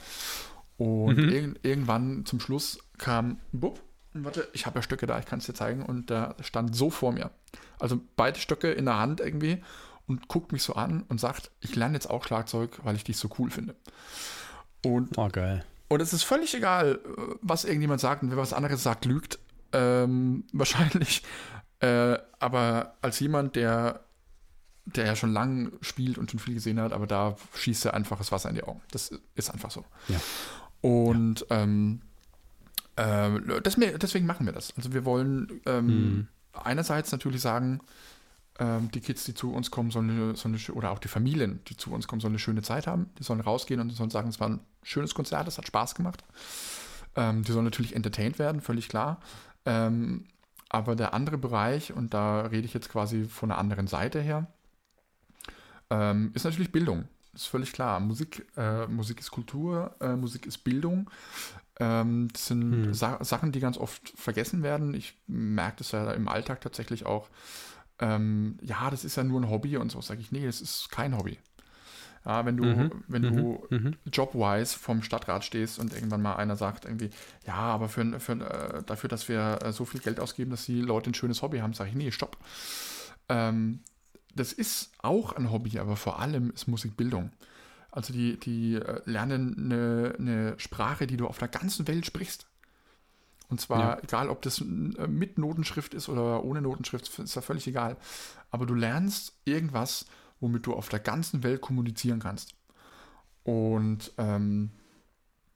Und mhm. irg irgendwann zum Schluss kam, bupp, warte, ich habe ja Stöcke da, ich kann es dir zeigen. Und der stand so vor mir. Also beide Stöcke in der Hand irgendwie und guckt mich so an und sagt, ich lerne jetzt auch Schlagzeug, weil ich dich so cool finde. Und, oh, geil. Und es ist völlig egal, was irgendjemand sagt und wer was anderes sagt, lügt. Ähm, wahrscheinlich. Äh, aber als jemand, der, der ja schon lange spielt und schon viel gesehen hat, aber da schießt er einfach das Wasser in die Augen. Das ist einfach so. Ja. Und ja. Ähm, äh, das, deswegen machen wir das. Also wir wollen ähm, hm. einerseits natürlich sagen, ähm, die Kids, die zu uns kommen, sollen eine, sollen eine, oder auch die Familien, die zu uns kommen, sollen eine schöne Zeit haben. Die sollen rausgehen und sollen sagen, es war ein schönes Konzert, es hat Spaß gemacht. Ähm, die sollen natürlich entertained werden, völlig klar. Ähm, aber der andere Bereich, und da rede ich jetzt quasi von einer anderen Seite her, ähm, ist natürlich Bildung. Das ist völlig klar. Musik, äh, Musik ist Kultur, äh, Musik ist Bildung. Ähm, das sind hm. Sa Sachen, die ganz oft vergessen werden. Ich merke das ja im Alltag tatsächlich auch ähm, ja, das ist ja nur ein Hobby und so, sage ich, nee, das ist kein Hobby. Ja, wenn du, mhm, wenn du mhm. mhm. jobwise vom Stadtrat stehst und irgendwann mal einer sagt irgendwie, ja, aber für, für, äh, dafür, dass wir äh, so viel Geld ausgeben, dass die Leute ein schönes Hobby haben, sage ich, nee, stopp. Ähm, das ist auch ein Hobby, aber vor allem ist Musikbildung. Also die, die äh, lernen eine, eine Sprache, die du auf der ganzen Welt sprichst. Und zwar, ja. egal ob das äh, mit Notenschrift ist oder ohne Notenschrift, ist ja völlig egal. Aber du lernst irgendwas, womit du auf der ganzen Welt kommunizieren kannst. Und ähm,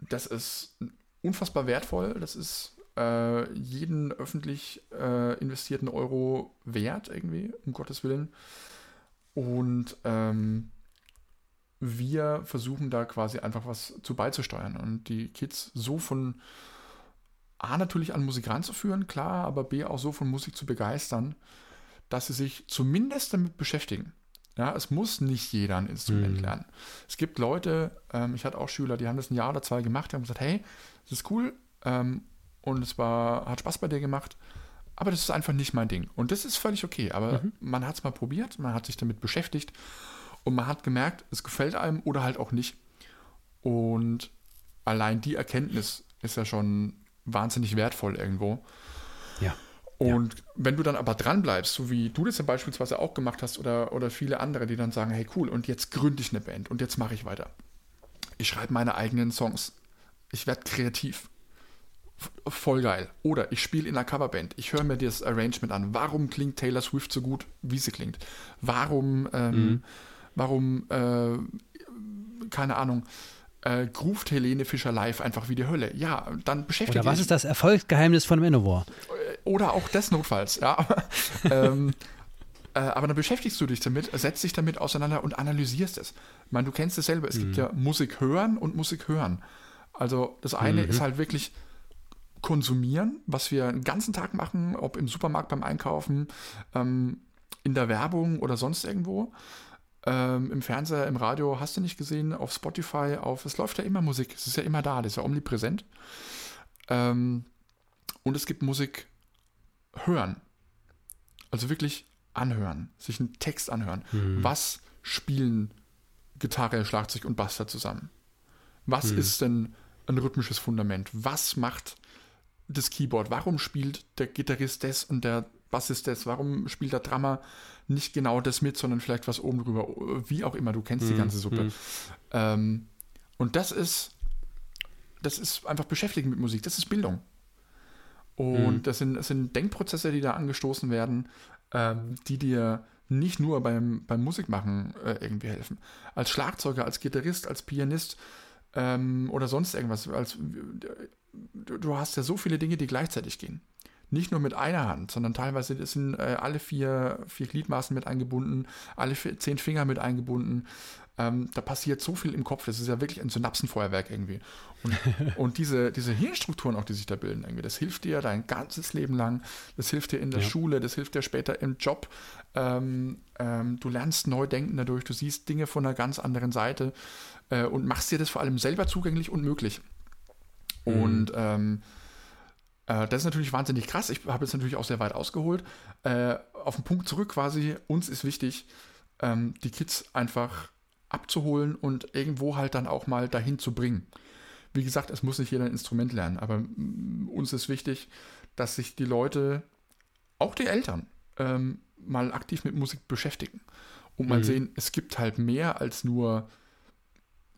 das ist unfassbar wertvoll. Das ist äh, jeden öffentlich äh, investierten Euro wert, irgendwie, um Gottes Willen. Und ähm, wir versuchen da quasi einfach was zu beizusteuern und die Kids so von A, natürlich an Musik ranzuführen, klar, aber B, auch so von Musik zu begeistern, dass sie sich zumindest damit beschäftigen. Ja, es muss nicht jeder ein Instrument mhm. lernen. Es gibt Leute, ähm, ich hatte auch Schüler, die haben das ein Jahr oder zwei gemacht, die haben gesagt, hey, das ist cool ähm, und es war, hat Spaß bei dir gemacht, aber das ist einfach nicht mein Ding. Und das ist völlig okay, aber mhm. man hat es mal probiert, man hat sich damit beschäftigt und man hat gemerkt, es gefällt einem oder halt auch nicht. Und allein die Erkenntnis ist ja schon wahnsinnig wertvoll irgendwo. Ja. Und ja. wenn du dann aber dran bleibst, so wie du das ja beispielsweise auch gemacht hast oder, oder viele andere, die dann sagen, hey cool, und jetzt gründe ich eine Band und jetzt mache ich weiter. Ich schreibe meine eigenen Songs. Ich werde kreativ. Voll geil. Oder ich spiele in einer Coverband. Ich höre mir das Arrangement an. Warum klingt Taylor Swift so gut, wie sie klingt? Warum, ähm, mhm. Warum, äh, keine Ahnung, äh, groovt Helene Fischer live einfach wie die Hölle. Ja, dann beschäftigt Oder was ist das Erfolgsgeheimnis von Manowar? Oder auch des Notfalls, ja. ähm, äh, aber dann beschäftigst du dich damit, setzt dich damit auseinander und analysierst es. Ich meine, du kennst es selber, es mhm. gibt ja Musik hören und Musik hören. Also das eine mhm. ist halt wirklich konsumieren, was wir den ganzen Tag machen, ob im Supermarkt beim Einkaufen, ähm, in der Werbung oder sonst irgendwo. Ähm, Im Fernseher, im Radio hast du nicht gesehen, auf Spotify, auf. Es läuft ja immer Musik. Es ist ja immer da, das ist ja omnipräsent. Ähm, und es gibt Musik hören. Also wirklich anhören, sich einen Text anhören. Mhm. Was spielen Gitarre, Schlagzeug und Bass da zusammen? Was mhm. ist denn ein rhythmisches Fundament? Was macht das Keyboard? Warum spielt der Gitarrist das und der Bassist das, warum spielt der Drummer nicht genau das mit, sondern vielleicht was oben drüber, wie auch immer, du kennst die Mhm, ganze Suppe. mhm. Ähm, und das ist, das ist einfach Beschäftigen mit Musik, das ist Bildung. Und Mhm. das, sind, das sind Denkprozesse, die da angestoßen werden, ähm, die dir nicht nur beim, beim Musikmachen äh, irgendwie helfen. Als Schlagzeuger, als Gitarrist, als Pianist ähm, oder sonst irgendwas. Als, du, du hast ja so viele Dinge, die gleichzeitig gehen. Nicht nur mit einer Hand, sondern teilweise sind äh, alle vier, vier Gliedmaßen mit eingebunden, alle vier, zehn Finger mit eingebunden. Ähm, da passiert so viel im Kopf. Das ist ja wirklich ein Synapsenfeuerwerk irgendwie. Und, und diese, diese Hirnstrukturen auch, die sich da bilden, irgendwie, das hilft dir dein ganzes Leben lang. Das hilft dir in der Ja. Schule, das hilft dir später im Job. Ähm, ähm, du lernst neu denken dadurch, du siehst Dinge von einer ganz anderen Seite äh, und machst dir das vor allem selber zugänglich und möglich. Mhm. Und ähm, äh, das ist natürlich wahnsinnig krass. Ich habe jetzt natürlich auch sehr weit ausgeholt. Äh, auf den Punkt zurück quasi, uns ist wichtig, ähm, die Kids einfach abzuholen und irgendwo halt dann auch mal dahin zu bringen. Wie gesagt, es muss nicht jeder ein Instrument lernen, aber mm, uns ist wichtig, dass sich die Leute, auch die Eltern, ähm, mal aktiv mit Musik beschäftigen und mal Mhm. sehen, es gibt halt mehr als nur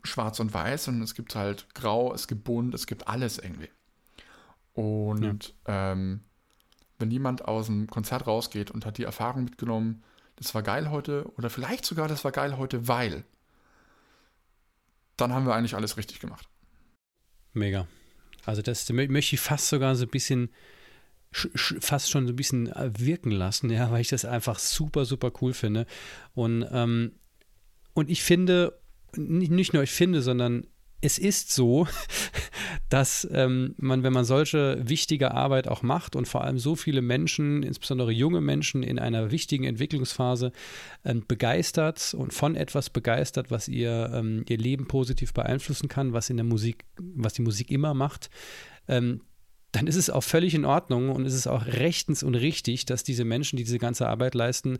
schwarz und weiß, sondern es gibt halt grau, es gibt bunt, es gibt alles irgendwie. Und ähm, wenn jemand aus dem Konzert rausgeht und hat die Erfahrung mitgenommen, das war geil heute, oder vielleicht sogar, das war geil heute, weil, dann haben wir eigentlich alles richtig gemacht. Mega. Also das mö- möchte ich fast sogar so ein bisschen, sch- sch- fast schon so ein bisschen äh, wirken lassen, ja, weil ich das einfach super, super cool finde. Und, ähm, und ich finde, nicht nur ich finde, sondern es ist so, dass ähm, man, wenn man solche wichtige Arbeit auch macht und vor allem so viele Menschen, insbesondere junge Menschen in einer wichtigen Entwicklungsphase ähm, begeistert und von etwas begeistert, was ihr, ähm, ihr Leben positiv beeinflussen kann, was in der Musik, was die Musik immer macht, ähm, dann ist es auch völlig in Ordnung und ist es auch rechtens und richtig, dass diese Menschen, die diese ganze Arbeit leisten,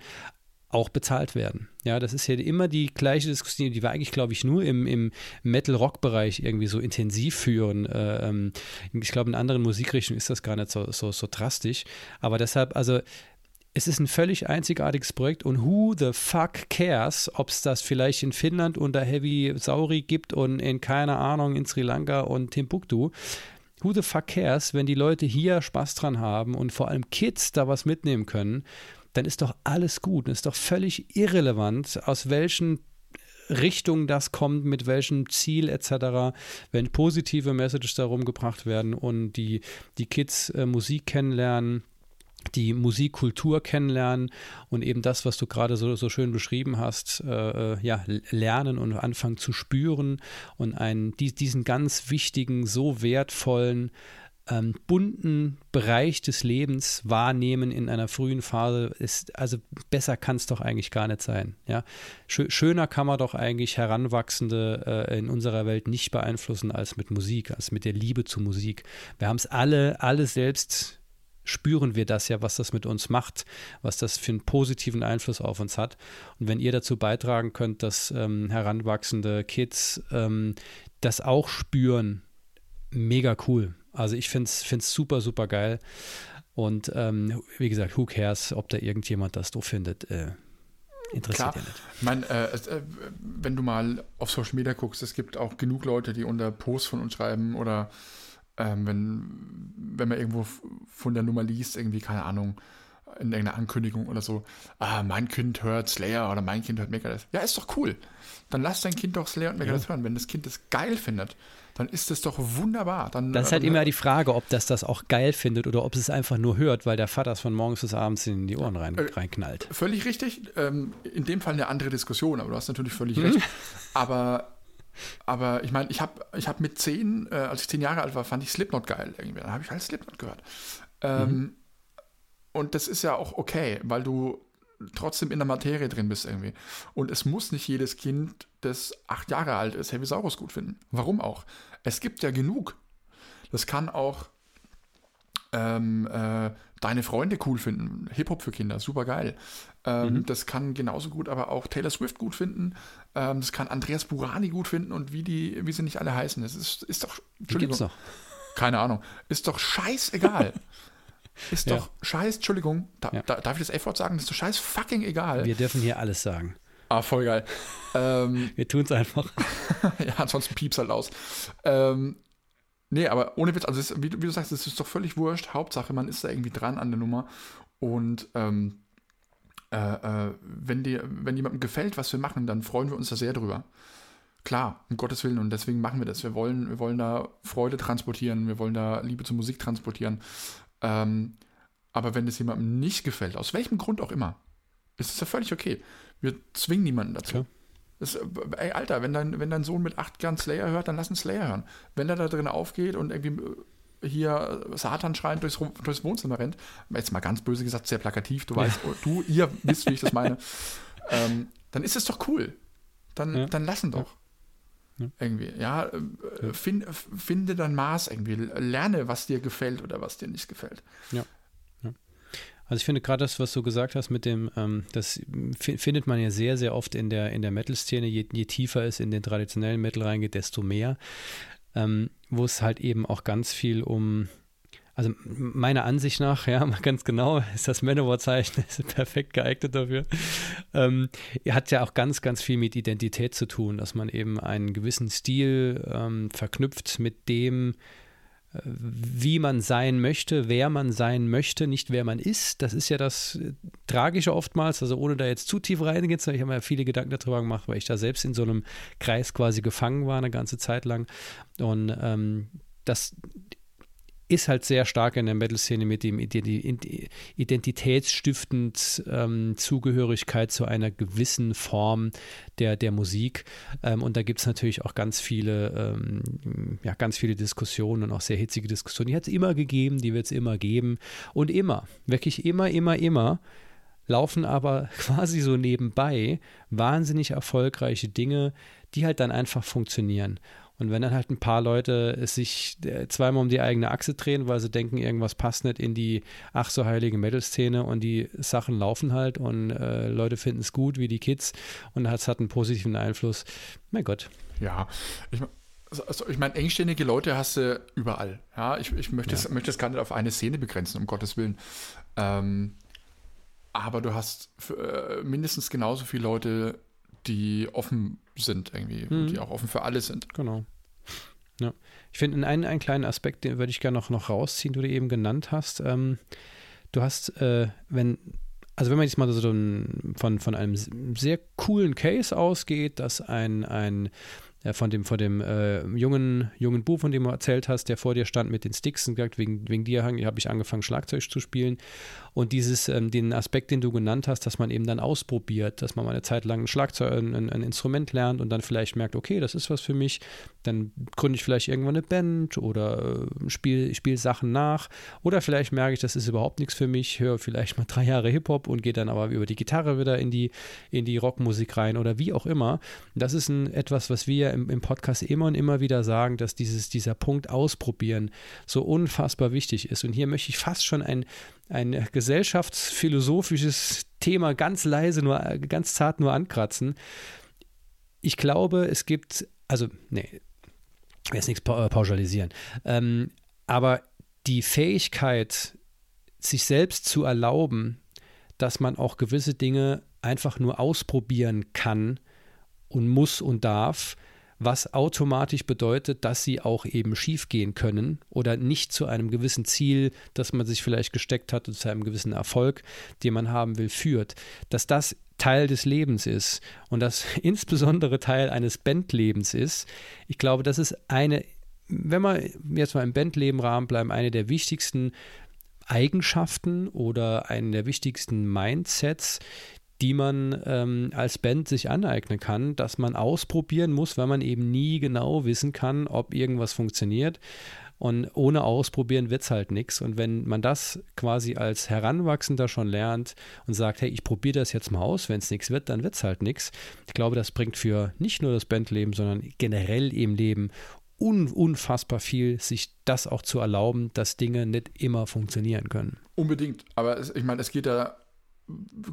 auch bezahlt werden. Ja, das ist ja immer die gleiche Diskussion, die wir eigentlich, glaube ich, nur im, im Metal-Rock-Bereich irgendwie so intensiv führen. Äh, ähm, ich glaube, in anderen Musikrichtungen ist das gar nicht so, so, so drastisch. Aber deshalb, also es ist ein völlig einzigartiges Projekt und who the fuck cares, ob es das vielleicht in Finnland unter Heavy Sauri gibt und in, keine Ahnung, in Sri Lanka und Timbuktu. Who the fuck cares, wenn die Leute hier Spaß dran haben und vor allem Kids da was mitnehmen können, dann ist doch alles gut. Und ist doch völlig irrelevant, aus welchen Richtung das kommt, mit welchem Ziel etc., wenn positive Messages darum gebracht werden und die, die Kids äh, Musik kennenlernen, die Musikkultur kennenlernen und eben das, was du gerade so, so schön beschrieben hast, äh, äh, ja, lernen und anfangen zu spüren und einen, die, diesen ganz wichtigen, so wertvollen, ähm, bunten Bereich des Lebens wahrnehmen in einer frühen Phase ist, also besser kann es doch eigentlich gar nicht sein. Ja? Schö schöner kann man doch eigentlich Heranwachsende äh, in unserer Welt nicht beeinflussen als mit Musik, als mit der Liebe zu Musik. Wir haben es alle, alle selbst spüren wir das ja, was das mit uns macht, was das für einen positiven Einfluss auf uns hat. Und wenn ihr dazu beitragen könnt, dass ähm, heranwachsende Kids ähm, das auch spüren, mega cool. Also ich finde es super, super geil. Und ähm, wie gesagt, who cares, ob da irgendjemand das doof findet. Äh, interessiert Klar. ja nicht. Ich meine, äh, es, äh, wenn du mal auf Social Media guckst, es gibt auch genug Leute, die unter Posts von uns schreiben oder ähm, wenn, wenn man irgendwo von der Nummer liest, irgendwie, keine Ahnung, in irgendeiner Ankündigung oder so, ah, mein Kind hört Slayer oder mein Kind hört Megadeth. Ja, ist doch cool. Dann lass dein Kind doch Slayer und Megadeth hören. Wenn das Kind das geil findet, dann ist das doch wunderbar. Dann, Das ist halt immer die Frage, ob das das auch geil findet oder ob es einfach nur hört, weil der Vater es von morgens bis abends in die Ohren rein, Äh, reinknallt. Völlig richtig. Ähm, in dem Fall eine andere Diskussion, aber du hast natürlich völlig Mhm. recht. Aber, aber ich meine, ich habe ich hab mit zehn, äh, als ich zehn Jahre alt war, fand ich Slipknot geil irgendwie. Dann habe ich halt Slipknot gehört. Ähm, Mhm. Und das ist ja auch okay, weil du trotzdem in der Materie drin bist irgendwie. Und es muss nicht jedes Kind, das acht Jahre alt ist, Heavy Saurus gut finden. Warum auch? Es gibt ja genug. Das kann auch ähm, äh, deine Freunde cool finden. Hip-Hop für Kinder, super geil. Ähm, Mhm. Das kann genauso gut aber auch Taylor Swift gut finden. Ähm, das kann Andreas Burani gut finden und wie die, wie sie nicht alle heißen. Das ist, ist doch, Die gibt's noch. keine Ahnung, ist doch scheißegal. ist Ja. doch scheiß, Entschuldigung, da, Ja. da, darf ich das F-Wort sagen? Das ist doch scheiß fucking egal. Wir dürfen hier alles sagen. Ah, voll geil. ähm, Wir tun es einfach. ja, ansonsten pieps halt aus. Ähm, nee, aber ohne Witz, also es, wie, du- wie du sagst, es ist doch völlig wurscht. Hauptsache, man ist da irgendwie dran an der Nummer. Und ähm, äh, äh, wenn, dir, wenn jemandem gefällt, was wir machen, dann freuen wir uns da sehr drüber. Klar, um Gottes Willen, und deswegen machen wir das. Wir wollen, wir wollen da Freude transportieren, wir wollen da Liebe zur Musik transportieren. Ähm, aber wenn es jemandem nicht gefällt, aus welchem Grund auch immer, ist es ja völlig okay. Wir zwingen niemanden dazu. Das, ey, Alter, wenn dein, wenn dein Sohn mit acht Jahren Slayer hört, dann lass ihn Slayer hören. Wenn er da drin aufgeht und irgendwie äh, hier Satan schreiend durchs, durchs Wohnzimmer rennt, jetzt mal ganz böse gesagt, sehr plakativ, du weißt, du, ihr wisst, wie ich das meine, ähm, dann ist es doch cool. Dann, Ja. dann lassen doch. Ja. Irgendwie, ja, äh, fin, finde dein Maß irgendwie, lerne, was dir gefällt oder was dir nicht gefällt. Also ich finde gerade das, was du gesagt hast mit dem, ähm, das fi- findet man ja sehr, sehr oft in der, in der Metal-Szene. Je, je tiefer es in den traditionellen Metal reingeht, desto mehr. Ähm, wo es halt eben auch ganz viel um, also meiner Ansicht nach, ja, ganz genau, ist das Manowar-Zeichen perfekt geeignet dafür. Ähm, hat ja auch ganz, ganz viel mit Identität zu tun, dass man eben einen gewissen Stil ähm, verknüpft mit dem, wie man sein möchte, wer man sein möchte, nicht wer man ist. Das ist ja das äh, Tragische oftmals, also ohne da jetzt zu tief reingehen zu, ich habe mir ja viele Gedanken darüber gemacht, weil ich da selbst in so einem Kreis quasi gefangen war eine ganze Zeit lang. Und ähm, das ist halt sehr stark in der Metal-Szene mit dem identi- identitätsstiftend ähm, Zugehörigkeit zu einer gewissen Form der, der Musik. Ähm, und da gibt es natürlich auch ganz viele, ähm, ja, ganz viele Diskussionen und auch sehr hitzige Diskussionen. Die hat es immer gegeben, die wird es immer geben. Und immer, wirklich immer, immer, immer laufen aber quasi so nebenbei wahnsinnig erfolgreiche Dinge, die halt dann einfach funktionieren. Und wenn dann halt ein paar Leute es sich äh, zweimal um die eigene Achse drehen, weil sie denken, irgendwas passt nicht in die ach so heilige Metal-Szene und die Sachen laufen halt und äh, Leute finden es gut, wie die Kids und es hat einen positiven Einfluss. Mein Gott. Ja, ich, also ich meine, engständige Leute hast du überall. Ja, ich, ich möchte, es, möchte es gar nicht auf eine Szene begrenzen, um Gottes Willen. Ähm, aber du hast für, äh, mindestens genauso viele Leute, die offen sind irgendwie, Mhm. die auch offen für alles sind. Genau. Ja. Ich finde, einen, einen kleinen Aspekt, den würde ich gerne noch, noch rausziehen, du dir eben genannt hast. Ähm, du hast, äh, wenn, also wenn man jetzt mal so von, von einem sehr coolen Case ausgeht, dass ein, ein äh, von dem, von dem äh, jungen, jungen Bub, von dem du erzählt hast, der vor dir stand mit den Sticks und gesagt, wegen, wegen dir habe ich angefangen, Schlagzeug zu spielen. Und dieses, ähm, den Aspekt, den du genannt hast, dass man eben dann ausprobiert, dass man mal eine Zeit lang ein Schlagzeug, ein, ein Instrument lernt und dann vielleicht merkt, okay, das ist was für mich, dann gründe ich vielleicht irgendwann eine Band oder äh, spiele spiel Sachen nach. Oder vielleicht merke ich, das ist überhaupt nichts für mich, höre vielleicht mal drei Jahre Hip-Hop und gehe dann aber über die Gitarre wieder in die, in die Rockmusik rein oder wie auch immer. Das ist ein, etwas, was wir im, im Podcast immer und immer wieder sagen, dass dieses, dieser Punkt Ausprobieren so unfassbar wichtig ist. Und hier möchte ich fast schon ein, ein gesellschaftsphilosophisches Thema ganz leise, nur ganz zart nur ankratzen. Ich glaube, es gibt, also, nee, jetzt nichts pa- pauschalisieren, ähm, aber die Fähigkeit, sich selbst zu erlauben, dass man auch gewisse Dinge einfach nur ausprobieren kann und muss und darf, was automatisch bedeutet, dass sie auch eben schiefgehen können oder nicht zu einem gewissen Ziel, das man sich vielleicht gesteckt hat und zu einem gewissen Erfolg, den man haben will, führt. Dass das Teil des Lebens ist und das insbesondere Teil eines Bandlebens ist. Ich glaube, das ist eine, wenn wir jetzt mal im Bandleben Rahmen bleiben, eine der wichtigsten Eigenschaften oder einen der wichtigsten Mindsets, die man ähm, als Band sich aneignen kann, dass man ausprobieren muss, weil man eben nie genau wissen kann, ob irgendwas funktioniert. Und ohne Ausprobieren wird es halt nichts. Und wenn man das quasi als Heranwachsender schon lernt und sagt, hey, ich probiere das jetzt mal aus, wenn es nichts wird, dann wird es halt nichts. Ich glaube, das bringt für nicht nur das Bandleben, sondern generell im Leben un unfassbar viel, sich das auch zu erlauben, dass Dinge nicht immer funktionieren können. Unbedingt. Aber es, ich meine, es geht da,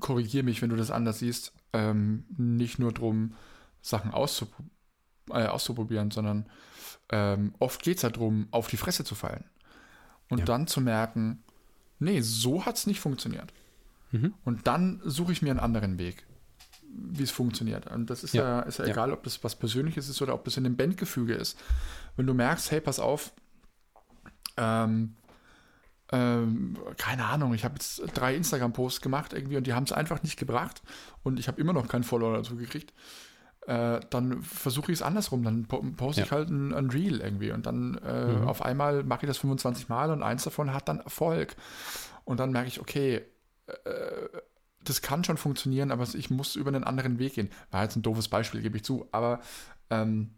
korrigier mich, wenn du das anders siehst, ähm, nicht nur darum, Sachen auszupro äh, auszuprobieren, sondern ähm, oft geht es ja darum, auf die Fresse zu fallen. Und Ja. dann zu merken, nee, so hat es nicht funktioniert. Mhm. Und dann suche ich mir einen anderen Weg, wie es funktioniert. Und das ist ja, ja ist ja, ja, egal, ob das was Persönliches ist oder ob das in einem Bandgefüge ist. Wenn du merkst, hey, pass auf, ähm, ähm, keine Ahnung, ich habe jetzt drei Instagram-Posts gemacht irgendwie und die haben es einfach nicht gebracht und ich habe immer noch keinen Follower dazu gekriegt. Äh, dann versuche ich es andersrum. Dann poste ja. ich halt ein, ein, Reel irgendwie und dann äh, mhm. auf einmal mache ich das 25 Mal und eins davon hat dann Erfolg. Und dann merke ich, okay, äh, das kann schon funktionieren, aber ich muss über einen anderen Weg gehen. War jetzt ein doofes Beispiel, gebe ich zu, aber ähm,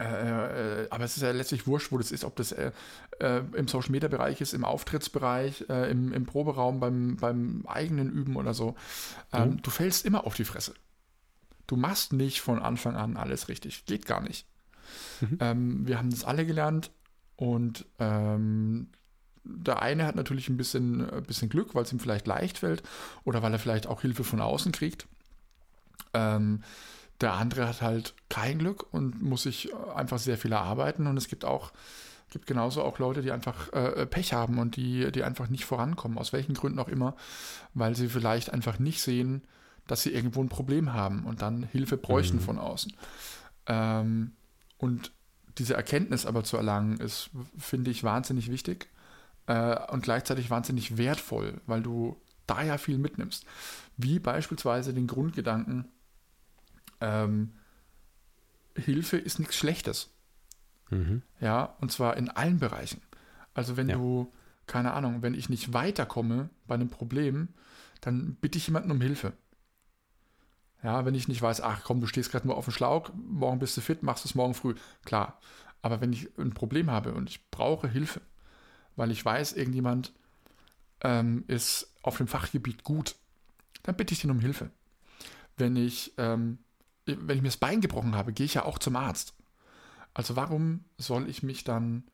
äh, äh, aber es ist ja letztlich wurscht, wo das ist, ob das äh, äh, im Social Media Bereich ist, im Auftrittsbereich, im, im, Proberaum, beim, beim, eigenen Üben oder so. Ähm, mhm. Du fällst immer auf die Fresse. Du machst nicht von Anfang an alles richtig. Geht gar nicht. Mhm. Ähm, wir haben das alle gelernt und ähm, der eine hat natürlich ein bisschen, ein bisschen Glück, weil es ihm vielleicht leicht fällt oder weil er vielleicht auch Hilfe von außen kriegt. Ähm, der andere hat halt kein Glück und muss sich einfach sehr viel erarbeiten. Und es gibt auch, gibt genauso auch Leute, die einfach äh, Pech haben und die, die einfach nicht vorankommen, aus welchen Gründen auch immer, weil sie vielleicht einfach nicht sehen, dass sie irgendwo ein Problem haben und dann Hilfe bräuchten mhm. von außen. Ähm, und diese Erkenntnis aber zu erlangen, ist, finde ich, wahnsinnig wichtig äh, und gleichzeitig wahnsinnig wertvoll, weil du da ja viel mitnimmst. Wie beispielsweise den Grundgedanken, ähm, Hilfe ist nichts Schlechtes. Mhm. Ja, und zwar in allen Bereichen. Also wenn ja. du, keine Ahnung, wenn ich nicht weiterkomme bei einem Problem, dann bitte ich jemanden um Hilfe. Ja, wenn ich nicht weiß, ach komm, du stehst gerade nur auf dem Schlauch, morgen bist du fit, machst du es morgen früh. Klar. Aber wenn ich ein Problem habe und ich brauche Hilfe, weil ich weiß, irgendjemand ähm, ist auf dem Fachgebiet gut, dann bitte ich den um Hilfe. Wenn ich ähm, wenn ich mir das Bein gebrochen habe, gehe ich ja auch zum Arzt. Also warum soll ich mich dann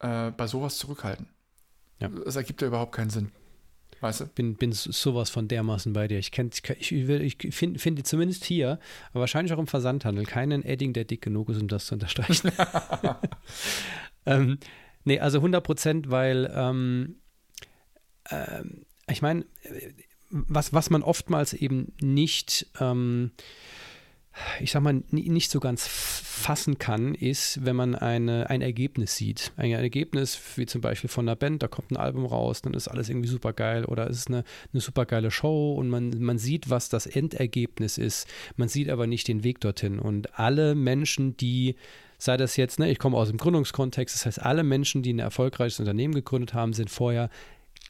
äh, bei sowas zurückhalten? Ja. Das ergibt ja überhaupt keinen Sinn. Weißt du? Bin, bin sowas von dermaßen bei dir. Ich, kenn, ich, ich finde find zumindest hier, aber wahrscheinlich auch im Versandhandel, keinen Edding, der dick genug ist, um das zu unterstreichen. ähm, nee, also 100 Prozent, weil ähm, ähm, ich meine, was, was man oftmals eben nicht ähm, ich sag mal, nicht so ganz fassen kann, ist, wenn man eine, ein Ergebnis sieht. Ein Ergebnis, wie zum Beispiel von einer Band, da kommt ein Album raus, dann ist alles irgendwie super geil oder es ist eine, eine super geile Show und man, man sieht, was das Endergebnis ist. Man sieht aber nicht den Weg dorthin. Und alle Menschen, die sei das jetzt, ne, ich komme aus dem Gründungskontext, das heißt, alle Menschen, die ein erfolgreiches Unternehmen gegründet haben, sind vorher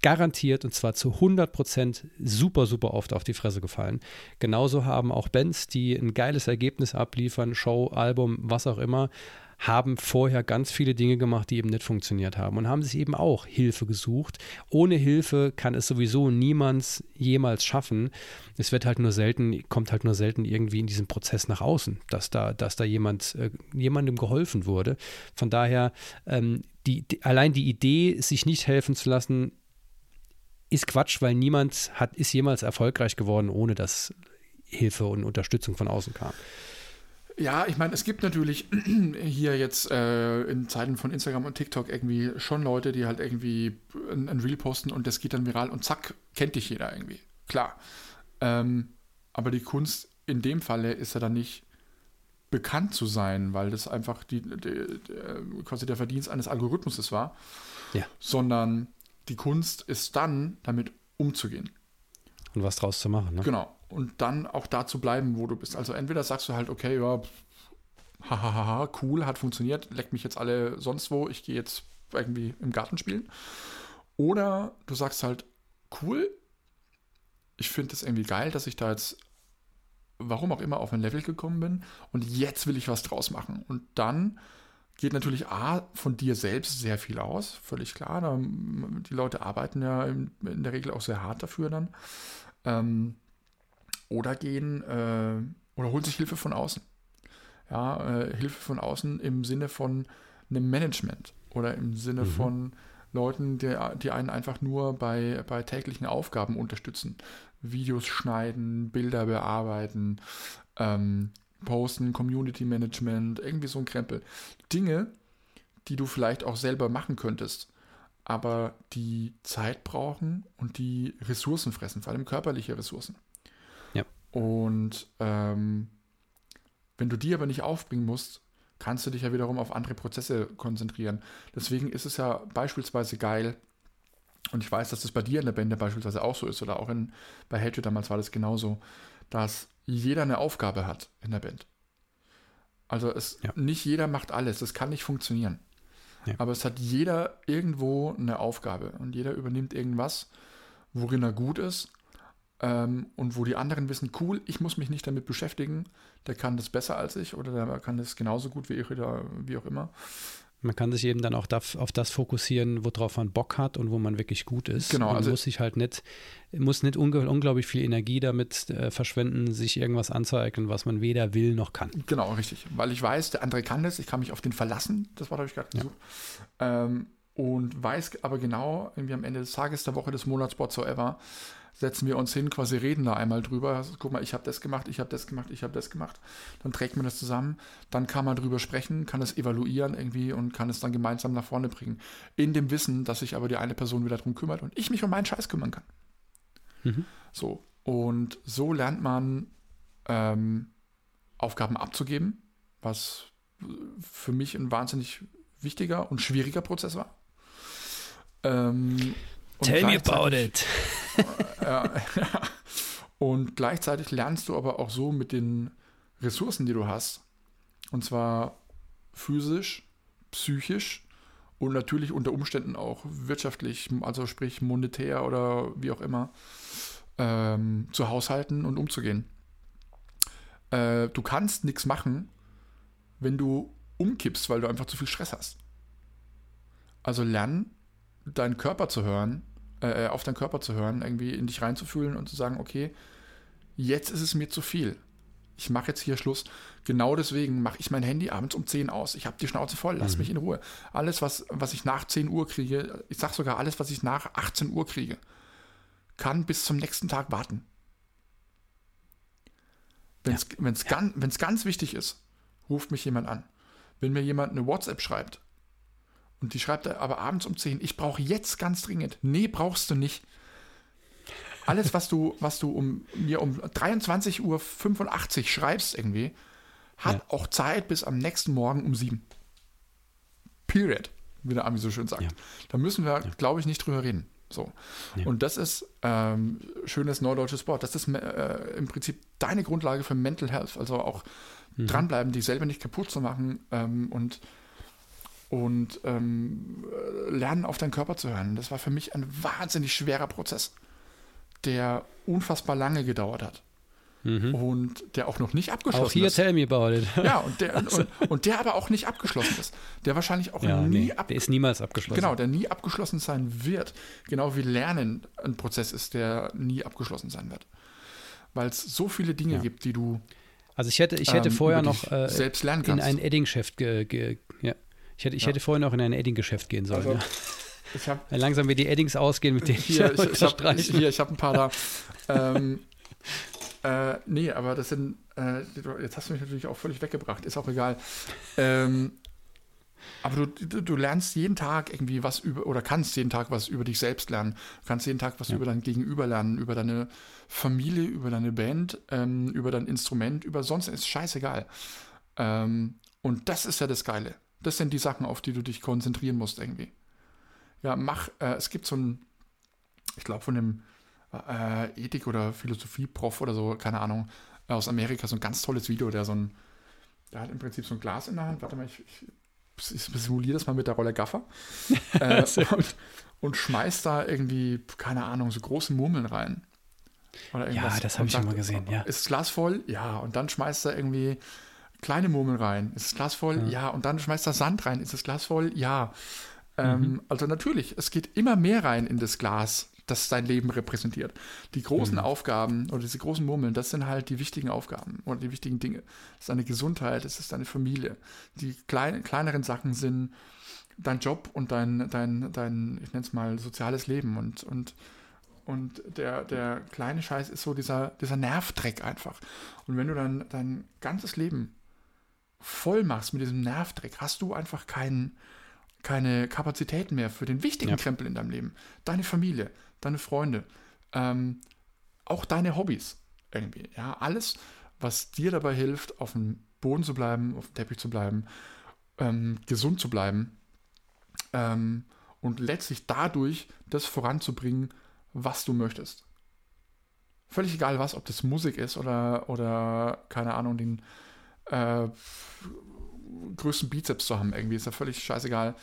garantiert und zwar zu 100 Prozent super, super oft auf die Fresse gefallen. Genauso haben auch Bands, die ein geiles Ergebnis abliefern, Show, Album, was auch immer, haben vorher ganz viele Dinge gemacht, die eben nicht funktioniert haben und haben sich eben auch Hilfe gesucht. Ohne Hilfe kann es sowieso niemand jemals schaffen. Es wird halt nur selten, kommt halt nur selten irgendwie in diesem Prozess nach außen, dass da, dass da jemand, äh, jemandem geholfen wurde. Von daher, ähm, die, die, allein die Idee, sich nicht helfen zu lassen, ist Quatsch, weil niemand hat, ist jemals erfolgreich geworden, ohne dass Hilfe und Unterstützung von außen kam. Ja, ich meine, es gibt natürlich hier jetzt äh, in Zeiten von Instagram und TikTok irgendwie schon Leute, die halt irgendwie ein, ein Reel posten und das geht dann viral und zack, kennt dich jeder irgendwie. Klar. Ähm, aber die Kunst in dem Falle ist ja dann nicht bekannt zu sein, weil das einfach die, die, die quasi der Verdienst eines Algorithmus war, ja. sondern die Kunst ist dann, damit umzugehen. Und was draus zu machen, ne? Genau. Und dann auch da zu bleiben, wo du bist. Also entweder sagst du halt, okay, ja, hahaha, cool, hat funktioniert, leckt mich jetzt alle sonst wo, ich gehe jetzt irgendwie im Garten spielen. Oder du sagst halt, cool, ich finde es irgendwie geil, dass ich da jetzt, warum auch immer, auf ein Level gekommen bin und jetzt will ich was draus machen. Und dann geht natürlich A von dir selbst sehr viel aus, völlig klar. Da, die Leute arbeiten ja in, in, der Regel auch sehr hart dafür dann. Ähm, oder gehen äh, oder holen sich Hilfe von außen. Ja, äh, Hilfe von außen im Sinne von einem Management oder im Sinne mhm. von Leuten, die, die einen einfach nur bei, bei täglichen Aufgaben unterstützen. Videos schneiden, Bilder bearbeiten, ähm, Posten, Community Management, irgendwie so ein Krempel. Dinge, die du vielleicht auch selber machen könntest, aber die Zeit brauchen und die Ressourcen fressen, vor allem körperliche Ressourcen. Ja. Und ähm, wenn du die aber nicht aufbringen musst, kannst du dich ja wiederum auf andere Prozesse konzentrieren. Deswegen ist es ja beispielsweise geil, und ich weiß, dass das bei dir in der Bände beispielsweise auch so ist, oder auch in, bei Hatred damals war das genauso, dass jeder eine Aufgabe hat in der Band. Also es, ja. nicht jeder macht alles, das kann nicht funktionieren. Ja. Aber es hat jeder irgendwo eine Aufgabe und jeder übernimmt irgendwas, worin er gut ist ähm, und wo die anderen wissen, cool, ich muss mich nicht damit beschäftigen, der kann das besser als ich oder der kann das genauso gut wie ich oder wie auch immer. Man kann sich eben dann auch auf das fokussieren, worauf man Bock hat und wo man wirklich gut ist. Genau. Man also muss sich halt nicht, muss nicht unglaublich viel Energie damit äh, verschwenden, sich irgendwas anzueignen, was man weder will noch kann. Genau, richtig. Weil ich weiß, der andere kann das, ich kann mich auf den verlassen, das war, habe ich gerade gesucht. Ja. Ähm, und weiß aber genau, irgendwie am Ende des Tages, der Woche, des Monats, whatsoever, setzen wir uns hin, quasi reden da einmal drüber. Guck mal, ich habe das gemacht, ich habe das gemacht, ich habe das gemacht. Dann trägt man das zusammen, dann kann man drüber sprechen, kann es evaluieren irgendwie und kann es dann gemeinsam nach vorne bringen. In dem Wissen, dass sich aber die eine Person wieder darum kümmert und ich mich um meinen Scheiß kümmern kann. Mhm. So. Und so lernt man ähm, Aufgaben abzugeben, was für mich ein wahnsinnig wichtiger und schwieriger Prozess war. Ähm, Tell me about it. ja, Und gleichzeitig lernst du aber auch so mit den Ressourcen, die du hast. Und zwar physisch, psychisch und natürlich unter Umständen auch wirtschaftlich, also sprich monetär oder wie auch immer, ähm, zu haushalten und umzugehen. Äh, du kannst nichts machen, wenn du umkippst, weil du einfach zu viel Stress hast. Also lernen, deinen Körper zu hören, äh, auf deinen Körper zu hören, irgendwie in dich reinzufühlen und zu sagen, okay, jetzt ist es mir zu viel. Ich mache jetzt hier Schluss. Genau deswegen mache ich mein Handy abends um 10 aus. Ich habe die Schnauze voll, lass mhm. mich in Ruhe. Alles, was, was ich nach 10 Uhr kriege, ich sage sogar alles, was ich nach 18 Uhr kriege, kann bis zum nächsten Tag warten. Wenn es ja. ganz, ganz wichtig ist, ruft mich jemand an. Wenn mir jemand eine WhatsApp schreibt, und die schreibt aber abends um 10, ich brauche jetzt ganz dringend. Nee, brauchst du nicht. Alles, was du, was du um, mir um 23.85 Uhr schreibst irgendwie, hat ja. auch Zeit bis am nächsten Morgen um 7. Period, wie der Ami so schön sagt. Ja. Da müssen wir, ja. glaube ich, nicht drüber reden. So. Und das ist ähm, schönes neudeutsches Wort. Das ist äh, im Prinzip deine Grundlage für Mental Health. Also auch mhm. dranbleiben, dich selber nicht kaputt zu machen ähm, und und ähm, lernen auf deinen Körper zu hören. Das war für mich ein wahnsinnig schwerer Prozess, der unfassbar lange gedauert hat. Mhm. Und der auch noch nicht abgeschlossen ist. Auch hier ist. tell me about it. Ja, und der, also. und, und, der aber auch nicht abgeschlossen ist. Der wahrscheinlich auch ja, nie nee, ab Der ist niemals abgeschlossen. Genau, der nie abgeschlossen sein wird. Genau wie Lernen ein Prozess ist, der nie abgeschlossen sein wird. Weil es so viele Dinge ja. gibt, die du. Also ich hätte, ich hätte ähm, vorher noch äh, selbst lernen kannst. in ein Edding-Geschäft ge, ge, ja, ich hätte, ich ja. hätte vorher noch in ein Edding-Geschäft gehen sollen. Also, ja. ich hab, Langsam wird die Eddings ausgehen, mit denen hier, ich, ich, hab, hier, ich habe ein paar da. ähm, äh, nee, aber das sind, äh, jetzt hast du mich natürlich auch völlig weggebracht, ist auch egal. Ähm, aber du, du, du, lernst jeden Tag irgendwie was über, oder kannst jeden Tag was über dich selbst lernen. Du kannst jeden Tag was ja. über dein Gegenüber lernen, über deine Familie, über deine Band, ähm, über dein Instrument, über sonst ist scheißegal. Ähm, und das ist ja das Geile. Das sind die Sachen, auf die du dich konzentrieren musst irgendwie. Ja, mach, äh, es gibt so ein, ich glaube von dem äh, Ethik- oder Philosophie-Prof oder so, keine Ahnung, aus Amerika, so ein ganz tolles Video, der so ein, der hat im Prinzip so ein Glas in der Hand, warte mal, ich, ich, ich simuliere das mal mit der Rolle Gaffer äh, und, und schmeißt da irgendwie, keine Ahnung, so große Murmeln rein. ja, das habe ich schon mal gesehen, ja. Ist das Glas voll? Ja, und dann schmeißt er irgendwie kleine Murmeln rein. Ist das Glas voll? Ja. ja. Und dann schmeißt er Sand rein. Ist das Glas voll? Ja. Ähm, mhm. Also natürlich, es geht immer mehr rein in das Glas, das sein Leben repräsentiert. Die großen mhm. Aufgaben oder diese großen Murmeln, das sind halt die wichtigen Aufgaben oder die wichtigen Dinge. Das ist deine Gesundheit, das ist deine Familie. Die klein, kleineren Sachen sind dein Job und dein, dein, dein ich nenne es mal, soziales Leben und, und und der, der kleine Scheiß ist so dieser, dieser Nervdreck einfach. Und wenn du dann dein ganzes Leben voll machst mit diesem Nervdreck, hast du einfach keinen keine Kapazitäten mehr für den wichtigen Ja. Krempel in deinem Leben. Deine Familie, deine Freunde, ähm, auch deine Hobbys irgendwie. Ja, alles, was dir dabei hilft, auf dem Boden zu bleiben, auf dem Teppich zu bleiben, ähm, gesund zu bleiben ähm, und letztlich dadurch das voranzubringen, was du möchtest. Völlig egal was, ob das Musik ist oder, oder keine Ahnung, den äh, größten Bizeps zu haben, irgendwie, ist ja völlig scheißegal.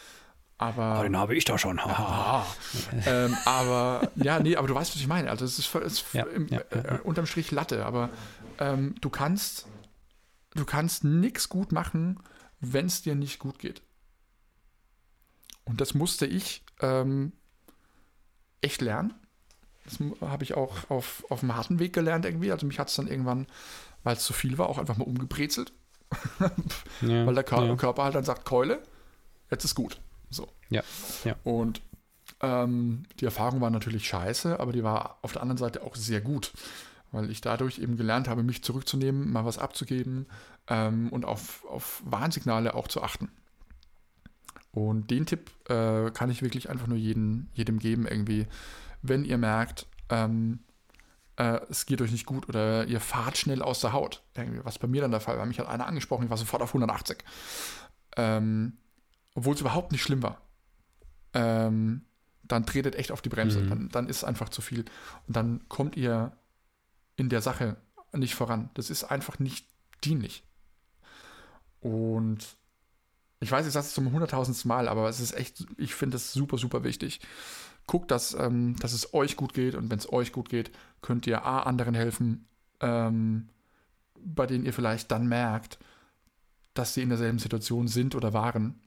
Aber. Oh, den habe ich doch schon. Ähm, aber ja, nee, aber du weißt, was ich meine. Also es ist, ist Ja, im, ja, ja, äh, unterm Strich Latte, aber ähm, du kannst du kannst nichts gut machen, wenn es dir nicht gut geht. Und das musste ich ähm, echt lernen. Das habe ich auch auf, auf dem harten Weg gelernt irgendwie. Also mich hat es dann irgendwann, weil es zu viel war, auch einfach mal umgebrezelt. Ja, Weil der Kör ja. Körper halt dann sagt, Keule, jetzt ist gut. So. Ja, ja. Und ähm, die Erfahrung war natürlich scheiße, aber die war auf der anderen Seite auch sehr gut, weil ich dadurch eben gelernt habe, mich zurückzunehmen, mal was abzugeben ähm, und auf, auf Warnsignale auch zu achten. Und den Tipp äh, kann ich wirklich einfach nur jeden, jedem geben, irgendwie, wenn ihr merkt, ähm, äh, es geht euch nicht gut oder ihr fahrt schnell aus der Haut. Irgendwie, was bei mir dann der Fall war. Mich hat einer angesprochen, ich war sofort auf 180. Ähm, obwohl es überhaupt nicht schlimm war. Ähm, dann tretet echt auf die Bremse. Mhm. Dann, dann ist es einfach zu viel. Und dann kommt ihr in der Sache nicht voran. Das ist einfach nicht dienlich. Und ich weiß, ich sage es zum hunderttausendsten Mal, aber es ist echt, ich finde es super, super wichtig. Guckt, dass, ähm, dass es euch gut geht und wenn es euch gut geht, könnt ihr A, anderen helfen, ähm, bei denen ihr vielleicht dann merkt, dass sie in derselben Situation sind oder waren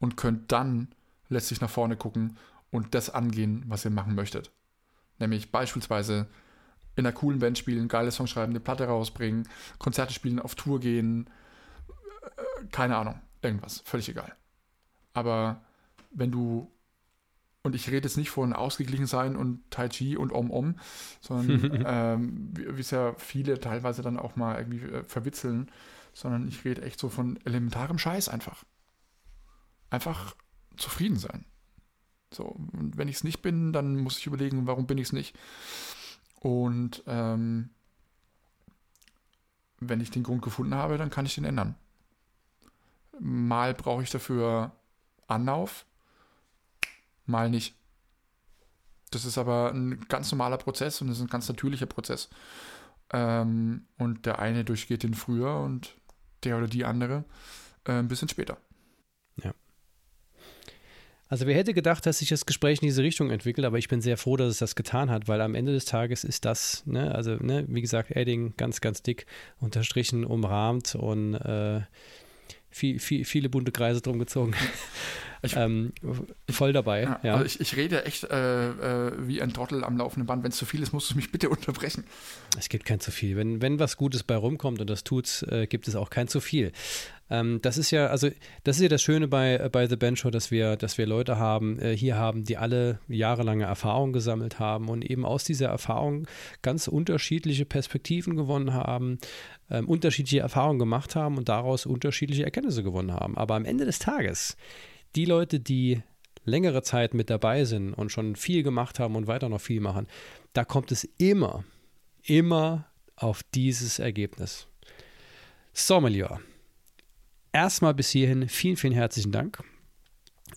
und könnt dann letztlich nach vorne gucken und das angehen, was ihr machen möchtet. Nämlich beispielsweise in einer coolen Band spielen, geile Songs schreiben, eine Platte rausbringen, Konzerte spielen, auf Tour gehen, äh, keine Ahnung, irgendwas, völlig egal. Aber wenn du, und ich rede jetzt nicht von ausgeglichen sein und Tai Chi und Om Om, sondern ähm, wie es ja viele teilweise dann auch mal irgendwie äh, verwitzeln, sondern ich rede echt so von elementarem Scheiß einfach. Einfach zufrieden sein. So, und wenn ich es nicht bin, dann muss ich überlegen, warum bin ich es nicht. Und ähm, wenn ich den Grund gefunden habe, dann kann ich den ändern. Mal brauche ich dafür Anlauf, mal nicht. Das ist aber ein ganz normaler Prozess und das ist ein ganz natürlicher Prozess. Ähm, und der eine durchgeht den früher und der oder die andere äh, ein bisschen später. Also wer hätte gedacht, dass sich das Gespräch in diese Richtung entwickelt, aber ich bin sehr froh, dass es das getan hat, weil am Ende des Tages ist das, ne, also ne, wie gesagt, Edding ganz, ganz dick unterstrichen, umrahmt und äh, viel, viel, viele bunte Kreise drum gezogen. Ich- ähm, voll dabei, Ja, ja. Also ich, ich rede echt äh, äh, wie ein Trottel am laufenden Band. Wenn es zu viel ist, musst du mich bitte unterbrechen. Es gibt kein zu viel. Wenn, wenn was Gutes bei rumkommt und das tut's, äh, gibt es auch kein zu viel. Ähm, das ist ja, also das ist ja das Schöne bei, äh, bei The Band Show, dass wir, dass wir Leute haben, äh, hier haben, die alle jahrelange Erfahrung gesammelt haben und eben aus dieser Erfahrung ganz unterschiedliche Perspektiven gewonnen haben, ähm, unterschiedliche Erfahrungen gemacht haben und daraus unterschiedliche Erkenntnisse gewonnen haben. Aber am Ende des Tages, die Leute, die längere Zeit mit dabei sind und schon viel gemacht haben und weiter noch viel machen, da kommt es immer, immer auf dieses Ergebnis. So, mein Lieber. Erstmal bis hierhin vielen, vielen herzlichen Dank.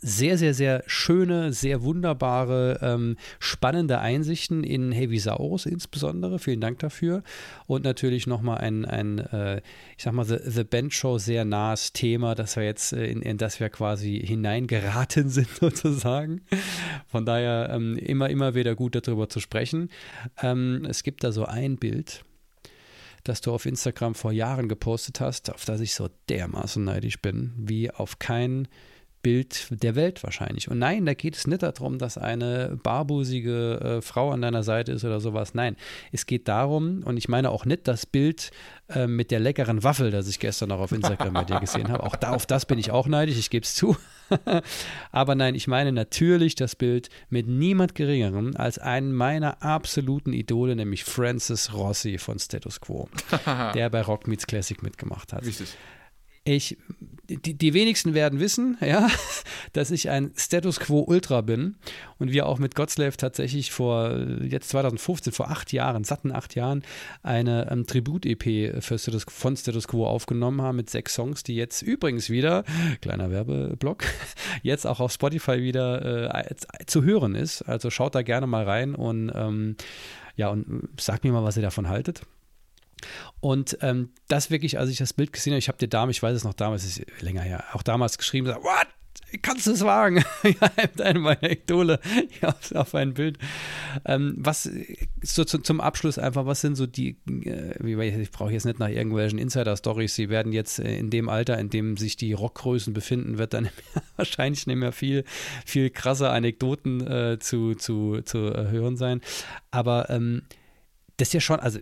Sehr, sehr, sehr schöne, sehr wunderbare, ähm, spannende Einsichten in Heavisaurus insbesondere. Vielen Dank dafür. Und natürlich nochmal ein, ein äh, ich sag mal, The, The Band Show sehr nahes Thema, dass wir jetzt, äh, in, in das wir quasi hineingeraten sind sozusagen. Von daher ähm, immer, immer wieder gut darüber zu sprechen. Ähm, es gibt da so ein Bild, das du auf Instagram vor Jahren gepostet hast, auf das ich so dermaßen neidisch bin, wie auf kein Bild der Welt wahrscheinlich. Und nein, da geht es nicht darum, dass eine barbusige äh, Frau an deiner Seite ist oder sowas. Nein, es geht darum, und ich meine auch nicht das Bild äh, mit der leckeren Waffel, das ich gestern noch auf Instagram bei dir gesehen habe. Auch da, auf das bin ich auch neidisch, ich gebe es zu. Aber nein, ich meine natürlich das Bild mit niemand Geringerem als einen meiner absoluten Idole, nämlich Francis Rossi von Status Quo, der bei Rock Meets Classic mitgemacht hat. Richtig. Ich, die, die wenigsten werden wissen, ja, dass ich ein Status Quo Ultra bin und wir auch mit Godslave tatsächlich vor jetzt 2015, vor acht Jahren, satten acht Jahren, eine ähm, Tribut-EP Status, von Status Quo aufgenommen haben mit sechs Songs, die jetzt übrigens wieder, kleiner Werbeblock, jetzt auch auf Spotify wieder äh, zu hören ist. Also schaut da gerne mal rein und ähm, ja, und sagt mir mal, was ihr davon haltet. Und ähm, das wirklich, als ich das Bild gesehen habe, ich habe dir damals, ich weiß es noch damals, ist länger her, auch damals geschrieben, gesagt, what? Kannst du es wagen? ja, eine meiner Idole auf, ein Bild. Ähm, was so zu, zum Abschluss einfach, was sind so die, äh, ich brauche jetzt nicht nach irgendwelchen Insider-Stories, sie werden jetzt äh, in dem Alter, in dem sich die Rockgrößen befinden, wird dann wahrscheinlich nicht mehr viel, viel krasse Anekdoten äh, zu, zu, zu äh, hören sein. Aber ähm, das ist ja schon, also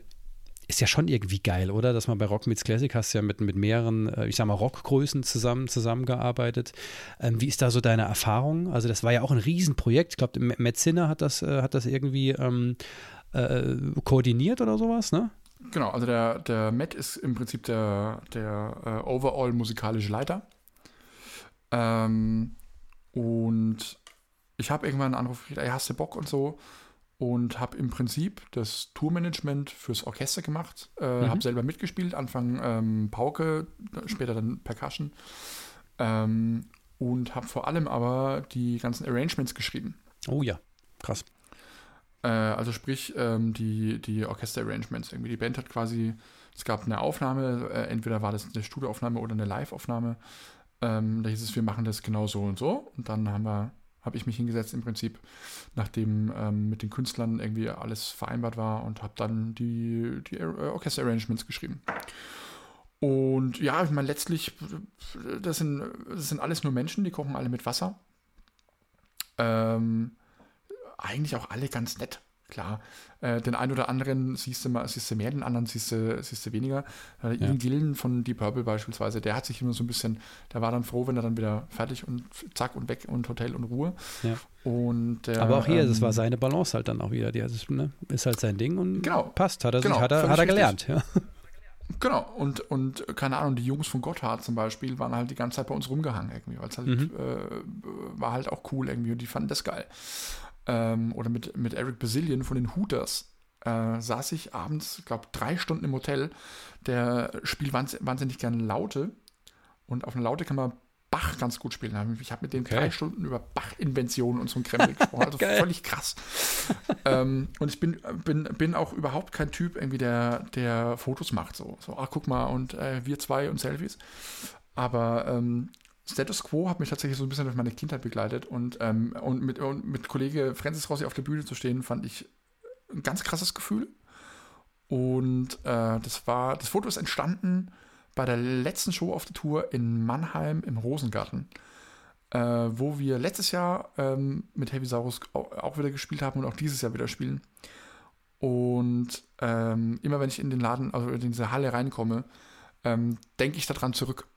ist ja schon irgendwie geil, oder? Dass man bei Rock Meets Classic hast ja mit, mit mehreren, äh, ich sag mal, Rockgrößen zusammen, zusammengearbeitet. Ähm, wie ist da so deine Erfahrung? Also, das war ja auch ein Riesenprojekt. Ich glaube, Matt Zinner hat das, äh, hat das irgendwie ähm, äh, koordiniert oder sowas, ne? Genau, also der, der Matt ist im Prinzip der, der uh, overall musikalische Leiter. Ähm, und ich habe irgendwann einen Anruf gekriegt, ey, hast du Bock und so? Und habe im Prinzip das Tourmanagement fürs Orchester gemacht. Äh, mhm. Habe selber mitgespielt, Anfang ähm, Pauke, später dann Percussion. Ähm, und habe vor allem aber die ganzen Arrangements geschrieben. Oh ja, krass. Äh, also sprich, ähm, die, die Orchester-Arrangements. Irgendwie die Band hat quasi, es gab eine Aufnahme, äh, entweder war das eine Studioaufnahme oder eine Live-Aufnahme. Ähm, da hieß es, wir machen das genau so und so. Und dann haben wir habe ich mich hingesetzt im Prinzip, nachdem ähm, mit den Künstlern irgendwie alles vereinbart war und habe dann die, die Orchester-Arrangements geschrieben. Und ja, ich meine, letztlich, das sind, das sind alles nur Menschen, die kochen alle mit Wasser. Ähm, eigentlich auch alle ganz nett. Klar, äh, den einen oder anderen siehst du, mal, siehst du mehr, den anderen siehst du, siehst du weniger. Äh, ja. Ian Gillen von Deep Purple beispielsweise, der hat sich immer so ein bisschen, der war dann froh, wenn er dann wieder fertig und zack und weg und Hotel und Ruhe. Ja. Und der, Aber auch hier, ähm, das war seine Balance halt dann auch wieder. Die, ist, ne, ist halt sein Ding und genau, passt, hat er, genau, sich, hat er, hat er gelernt. Ja. Genau, und, und keine Ahnung, die Jungs von Gotthard zum Beispiel waren halt die ganze Zeit bei uns rumgehangen irgendwie, weil es halt mhm. äh, war halt auch cool irgendwie und die fanden das geil ähm, oder mit, mit Eric Basilian von den Hooters äh, saß ich abends, ich glaube, drei Stunden im Hotel. Der spielt wahnsinnig gerne Laute und auf eine Laute kann man Bach ganz gut spielen. Ich habe mit dem okay. drei Stunden über Bach-Inventionen und so ein Krempel gesprochen. Also völlig krass. ähm, und ich bin, bin, bin auch überhaupt kein Typ, irgendwie, der, der Fotos macht. So, so ach, guck mal, und äh, wir zwei und Selfies. Aber ähm, Status Quo hat mich tatsächlich so ein bisschen durch meine Kindheit begleitet und, ähm, und, mit, und mit Kollege Francis Rossi auf der Bühne zu stehen, fand ich ein ganz krasses Gefühl. Und äh, das war, das Foto ist entstanden bei der letzten Show auf der Tour in Mannheim im Rosengarten, äh, wo wir letztes Jahr ähm, mit Heavy Saurus auch wieder gespielt haben und auch dieses Jahr wieder spielen. Und ähm, immer wenn ich in den Laden, also in diese Halle reinkomme, ähm, denke ich daran zurück.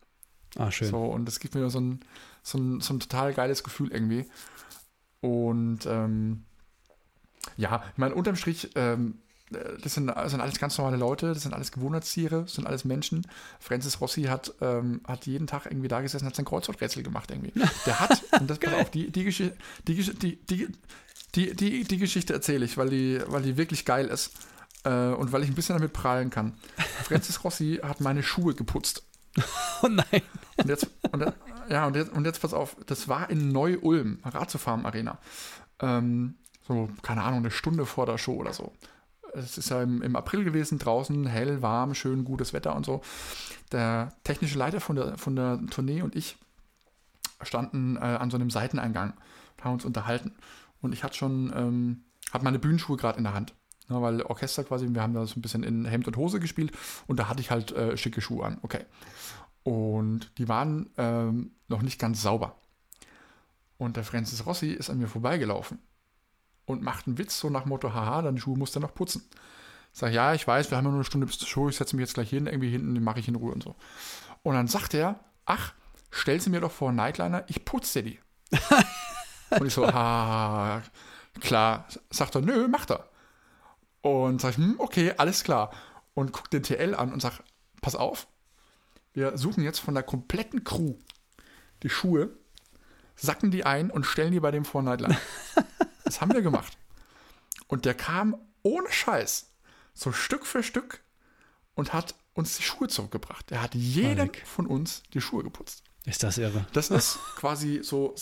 Ah, schön. So, und das gibt mir so ein, so ein, so ein total geiles Gefühl irgendwie. Und ähm, ja, ich meine, unterm Strich, ähm, das sind, das sind, alles ganz normale Leute, das sind alles Gewohnheitstiere, das sind alles Menschen. Francis Rossi hat, ähm, hat jeden Tag irgendwie da gesessen, hat sein Kreuzworträtsel gemacht irgendwie. Der hat, und das pass auf, die, die, Geschichte, die, die, die, die, die, die Geschichte erzähle ich, weil die, weil die wirklich geil ist. Äh, und weil ich ein bisschen damit prahlen kann. Francis Rossi hat meine Schuhe geputzt. Oh nein. Und jetzt, und, ja, und jetzt, und jetzt pass auf, das war in Neu-Ulm, Ratiofarm Arena. Ähm, so, keine Ahnung, eine Stunde vor der Show oder so. Es ist ja im, im, April gewesen, draußen hell, warm, schön, gutes Wetter und so. Der technische Leiter von der, von der Tournee und ich standen äh, an so einem Seiteneingang haben uns unterhalten. Und ich hatte schon, ähm, hatte meine Bühnenschuhe gerade in der Hand. Ja, weil Orchester quasi, wir haben da so ein bisschen in Hemd und Hose gespielt und da hatte ich halt äh, schicke Schuhe an. Okay. Und die waren ähm, noch nicht ganz sauber. Und der Francis Rossi ist an mir vorbeigelaufen und macht einen Witz so nach Motto, haha, deine Schuhe musst du noch putzen. Ich sage, ja, ich weiß, wir haben ja nur eine Stunde bis zur Show, ich setze mich jetzt gleich hin, irgendwie hinten, den mache ich in Ruhe und so. Und dann sagt er, ach, stell sie mir doch vor, Nightliner, ich putze die. und ich so, ha, klar. Sagt er, nö, macht er. Und sag ich, hm, okay, alles klar. Und guck den TL an und sag, pass auf, wir suchen jetzt von der kompletten Crew die Schuhe, sacken die ein und stellen die bei dem Fortnite das haben wir gemacht. Und der kam ohne Scheiß, so Stück für Stück und hat uns die Schuhe zurückgebracht. Er hat jedem von uns die Schuhe geputzt. Ist das irre? Das ist quasi so,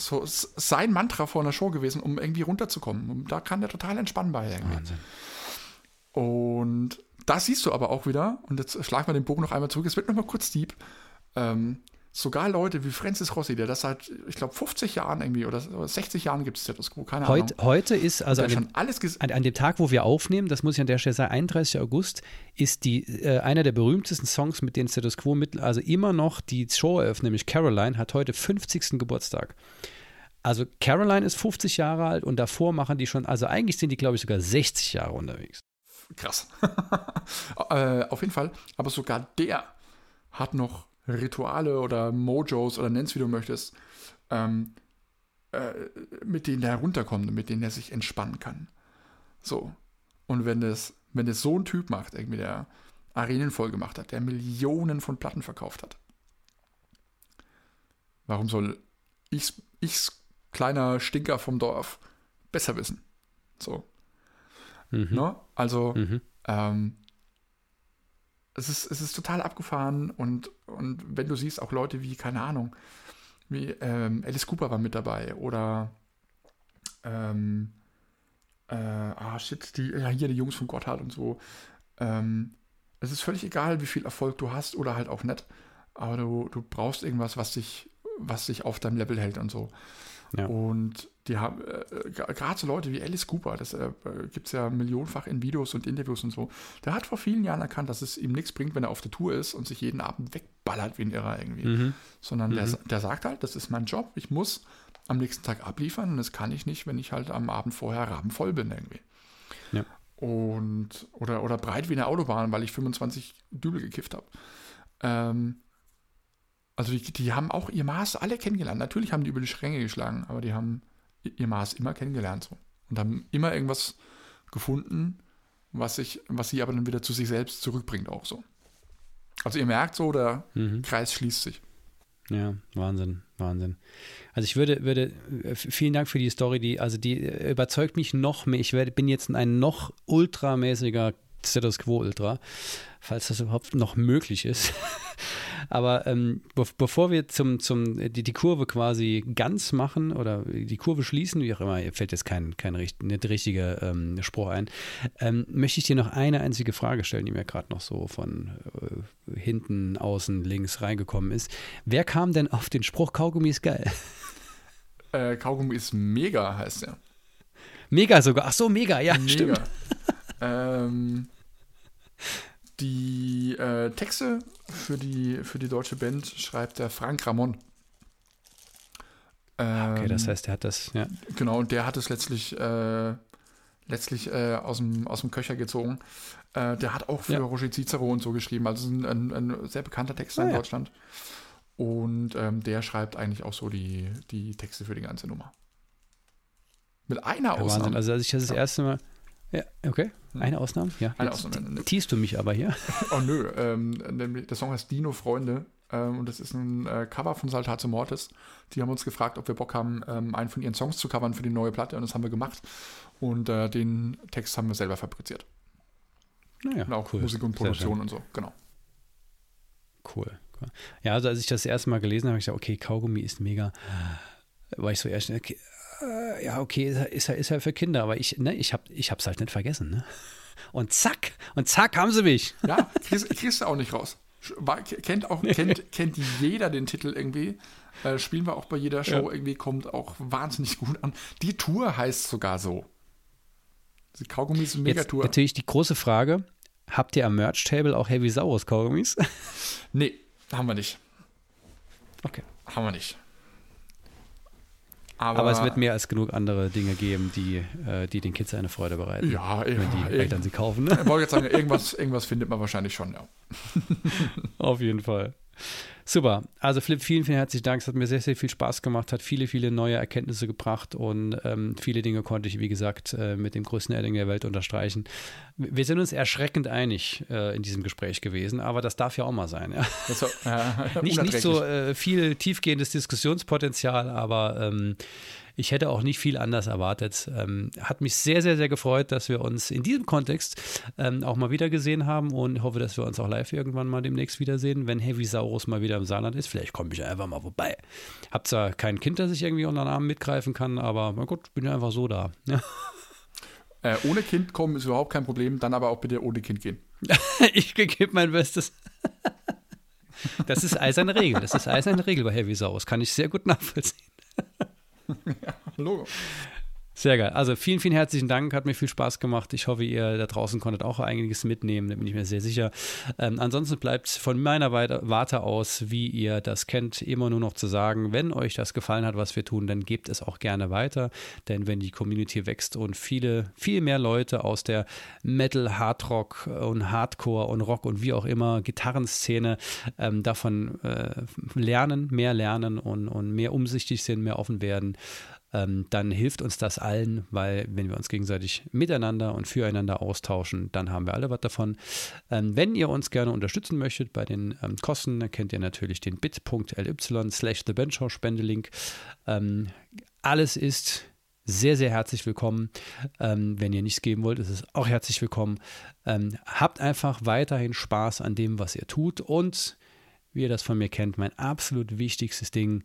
so sein Mantra vor einer Show gewesen, um irgendwie runterzukommen. Und da kann der total entspannen bei irgendwie. Wahnsinn. Und da siehst du aber auch wieder, und jetzt schlagen wir den Bogen noch einmal zurück, es wird nochmal kurz deep. Ähm, sogar Leute wie Francis Rossi, der das seit, ich glaube, 50 Jahren irgendwie oder 60 Jahren gibt es Status Quo, keine Heut, Ahnung. Heute ist, also an dem, an, an dem, Tag, wo wir aufnehmen, das muss ich an der Stelle sagen, 31. August, ist die, äh, einer der berühmtesten Songs, mit denen Status Quo mit, also immer noch die Show eröffnet, nämlich Caroline, hat heute 50. Geburtstag. Also Caroline ist 50 Jahre alt und davor machen die schon, also eigentlich sind die, glaube ich, sogar 60 Jahre unterwegs. Krass. äh, auf jeden Fall, aber sogar der hat noch Rituale oder Mojos oder nenn's wie du möchtest, ähm, äh, mit denen er herunterkommt, mit denen er sich entspannen kann. So. Und wenn das, wenn das so ein Typ macht, irgendwie der Arenen voll gemacht hat, der Millionen von Platten verkauft hat, warum soll ich's, ich's kleiner Stinker vom Dorf besser wissen? So. Mhm. Ne? Also, mhm. ähm, es ist, es ist total abgefahren und, und wenn du siehst, auch Leute wie, keine Ahnung, wie ähm, Alice Cooper war mit dabei oder ähm, äh, ah shit, die, ja, hier die Jungs von Gotthard und so. Ähm, es ist völlig egal, wie viel Erfolg du hast oder halt auch nicht, aber du, du brauchst irgendwas, was dich, was dich auf deinem Level hält und so. Ja. Und die haben, äh, gerade so Leute wie Alice Cooper, das äh, gibt es ja millionenfach in Videos und Interviews und so, der hat vor vielen Jahren erkannt, dass es ihm nichts bringt, wenn er auf der Tour ist und sich jeden Abend wegballert wie ein Irrer irgendwie. Mhm. Sondern mhm. Der, der sagt halt, das ist mein Job, ich muss am nächsten Tag abliefern und das kann ich nicht, wenn ich halt am Abend vorher rabenvoll bin irgendwie. Ja. Und, oder, oder breit wie eine Autobahn, weil ich 25 Dübel gekifft habe. Ähm, also die, die haben auch ihr Maß alle kennengelernt. Natürlich haben die über die Schränke geschlagen, aber die haben ihr Maß immer kennengelernt so. Und haben immer irgendwas gefunden, was, sich, was sie aber dann wieder zu sich selbst zurückbringt auch so. Also ihr merkt so, der mhm. Kreis schließt sich. Ja, Wahnsinn, Wahnsinn. Also ich würde, würde, äh, vielen Dank für die Story, die, also die äh, überzeugt mich noch mehr. Ich werde, bin jetzt ein noch ultramäßiger Status Quo Ultra, falls das überhaupt noch möglich ist. Aber ähm, be bevor wir zum, zum die, die Kurve quasi ganz machen oder die Kurve schließen, wie auch immer, fällt jetzt kein, kein nicht richtiger ähm, Spruch ein, ähm, möchte ich dir noch eine einzige Frage stellen, die mir gerade noch so von äh, hinten, außen, links reingekommen ist. Wer kam denn auf den Spruch Kaugummi ist geil? Äh, Kaugummi ist mega, heißt er. Mega sogar. Ach so, mega, ja, mega. stimmt. ähm, die äh, Texte für die, für die deutsche Band schreibt der Frank Ramon. Ähm, okay, das heißt, er hat das, ja. Genau, und der hat es letztlich, äh, letztlich äh, aus, dem, aus dem Köcher gezogen. Äh, der hat auch für ja. Roger Cicero und so geschrieben, also ein, ein, ein sehr bekannter Texter ah, in Deutschland. Und ähm, der schreibt eigentlich auch so die, die Texte für die ganze Nummer. Mit einer ja, Ausnahme. Wahnsinn. Also als ich das, das erste Mal ja, okay. Eine Ausnahme? Ja. Eine Ausnahme. Teast du mich aber hier? oh nö. Ähm, der Song heißt Dino Freunde ähm, und das ist ein äh, Cover von Saltatio Mortis. Die haben uns gefragt, ob wir Bock haben, ähm, einen von ihren Songs zu covern für die neue Platte und das haben wir gemacht. Und äh, den Text haben wir selber fabriziert. Naja, und auch cool. Musik und Produktion und so, genau. Cool, cool. Ja, also als ich das erste Mal gelesen habe, habe ich gesagt, okay, Kaugummi ist mega. War ich so erst, okay, äh, ja, okay, ist, ist, ist ja für Kinder, aber ich, ne, ich habe es halt nicht vergessen. Ne? Und zack, und zack, haben sie mich. Ja, kriegst, kriegst du auch nicht raus. Kennt, auch, kennt, kennt jeder den Titel irgendwie. Äh, spielen wir auch bei jeder Show ja. irgendwie, kommt auch wahnsinnig gut an. Die Tour heißt sogar so. Die Kaugummis sind Megatour. Jetzt natürlich die große Frage: Habt ihr am Merch-Table auch Heavy Saurus Kaugummis? Nee, haben wir nicht. Okay. Haben wir nicht. Aber, Aber, es wird mehr als genug andere Dinge geben, die, äh, die den Kids eine Freude bereiten. Ja, wenn die Eltern sie kaufen. Ne? Ich wollte jetzt sagen, irgendwas, irgendwas findet man wahrscheinlich schon, ja. Auf jeden Fall. Super. Also Flip, vielen, vielen herzlichen Dank. Es hat mir sehr, sehr viel Spaß gemacht, hat viele, viele neue Erkenntnisse gebracht und ähm, viele Dinge konnte ich, wie gesagt, äh, mit dem größten Edding der Welt unterstreichen. Wir sind uns erschreckend einig äh, in diesem Gespräch gewesen, aber das darf ja auch mal sein. Ja? Das, äh, nicht, nicht so äh, viel tiefgehendes Diskussionspotenzial, aber ähm, ich hätte auch nicht viel anders erwartet. Ähm, hat mich sehr, sehr, sehr gefreut, dass wir uns in diesem Kontext ähm, auch mal wieder gesehen haben und hoffe, dass wir uns auch live irgendwann mal demnächst wiedersehen, wenn Heavy Saurus mal wieder im Saarland ist. Vielleicht komme ich einfach mal vorbei. Hab zwar kein Kind, das ich irgendwie unter den Arm mitgreifen kann, aber mein Gott, bin ja einfach so da. Ja. Äh, ohne Kind kommen ist überhaupt kein Problem, dann aber auch bitte ohne Kind gehen. ich gebe mein Bestes. Das ist eiserne Regel. Das ist eiserne Regel bei Heavy Saurus. Kann ich sehr gut nachvollziehen. Ja, Logo. Sehr geil. Also vielen, vielen herzlichen Dank. Hat mir viel Spaß gemacht. Ich hoffe, ihr da draußen konntet auch einiges mitnehmen. Da bin ich mir sehr sicher. Ähm, ansonsten bleibt von meiner Warte aus, wie ihr das kennt, immer nur noch zu sagen, wenn euch das gefallen hat, was wir tun, dann gebt es auch gerne weiter. Denn wenn die Community wächst und viele, viel mehr Leute aus der Metal, Hardrock und Hardcore und Rock und wie auch immer Gitarrenszene ähm, davon äh, lernen, mehr lernen und, und mehr umsichtig sind, mehr offen werden, ähm, dann hilft uns das allen, weil wenn wir uns gegenseitig miteinander und füreinander austauschen, dann haben wir alle was davon. Ähm, wenn ihr uns gerne unterstützen möchtet bei den ähm, Kosten, dann kennt ihr natürlich den bit.ly slash the Spendelink. Ähm, alles ist sehr, sehr herzlich willkommen. Ähm, wenn ihr nichts geben wollt, ist es auch herzlich willkommen. Ähm, habt einfach weiterhin Spaß an dem, was ihr tut und wie ihr das von mir kennt, mein absolut wichtigstes Ding,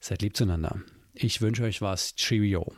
seid lieb zueinander. Ich wünsche euch was. Cheerio.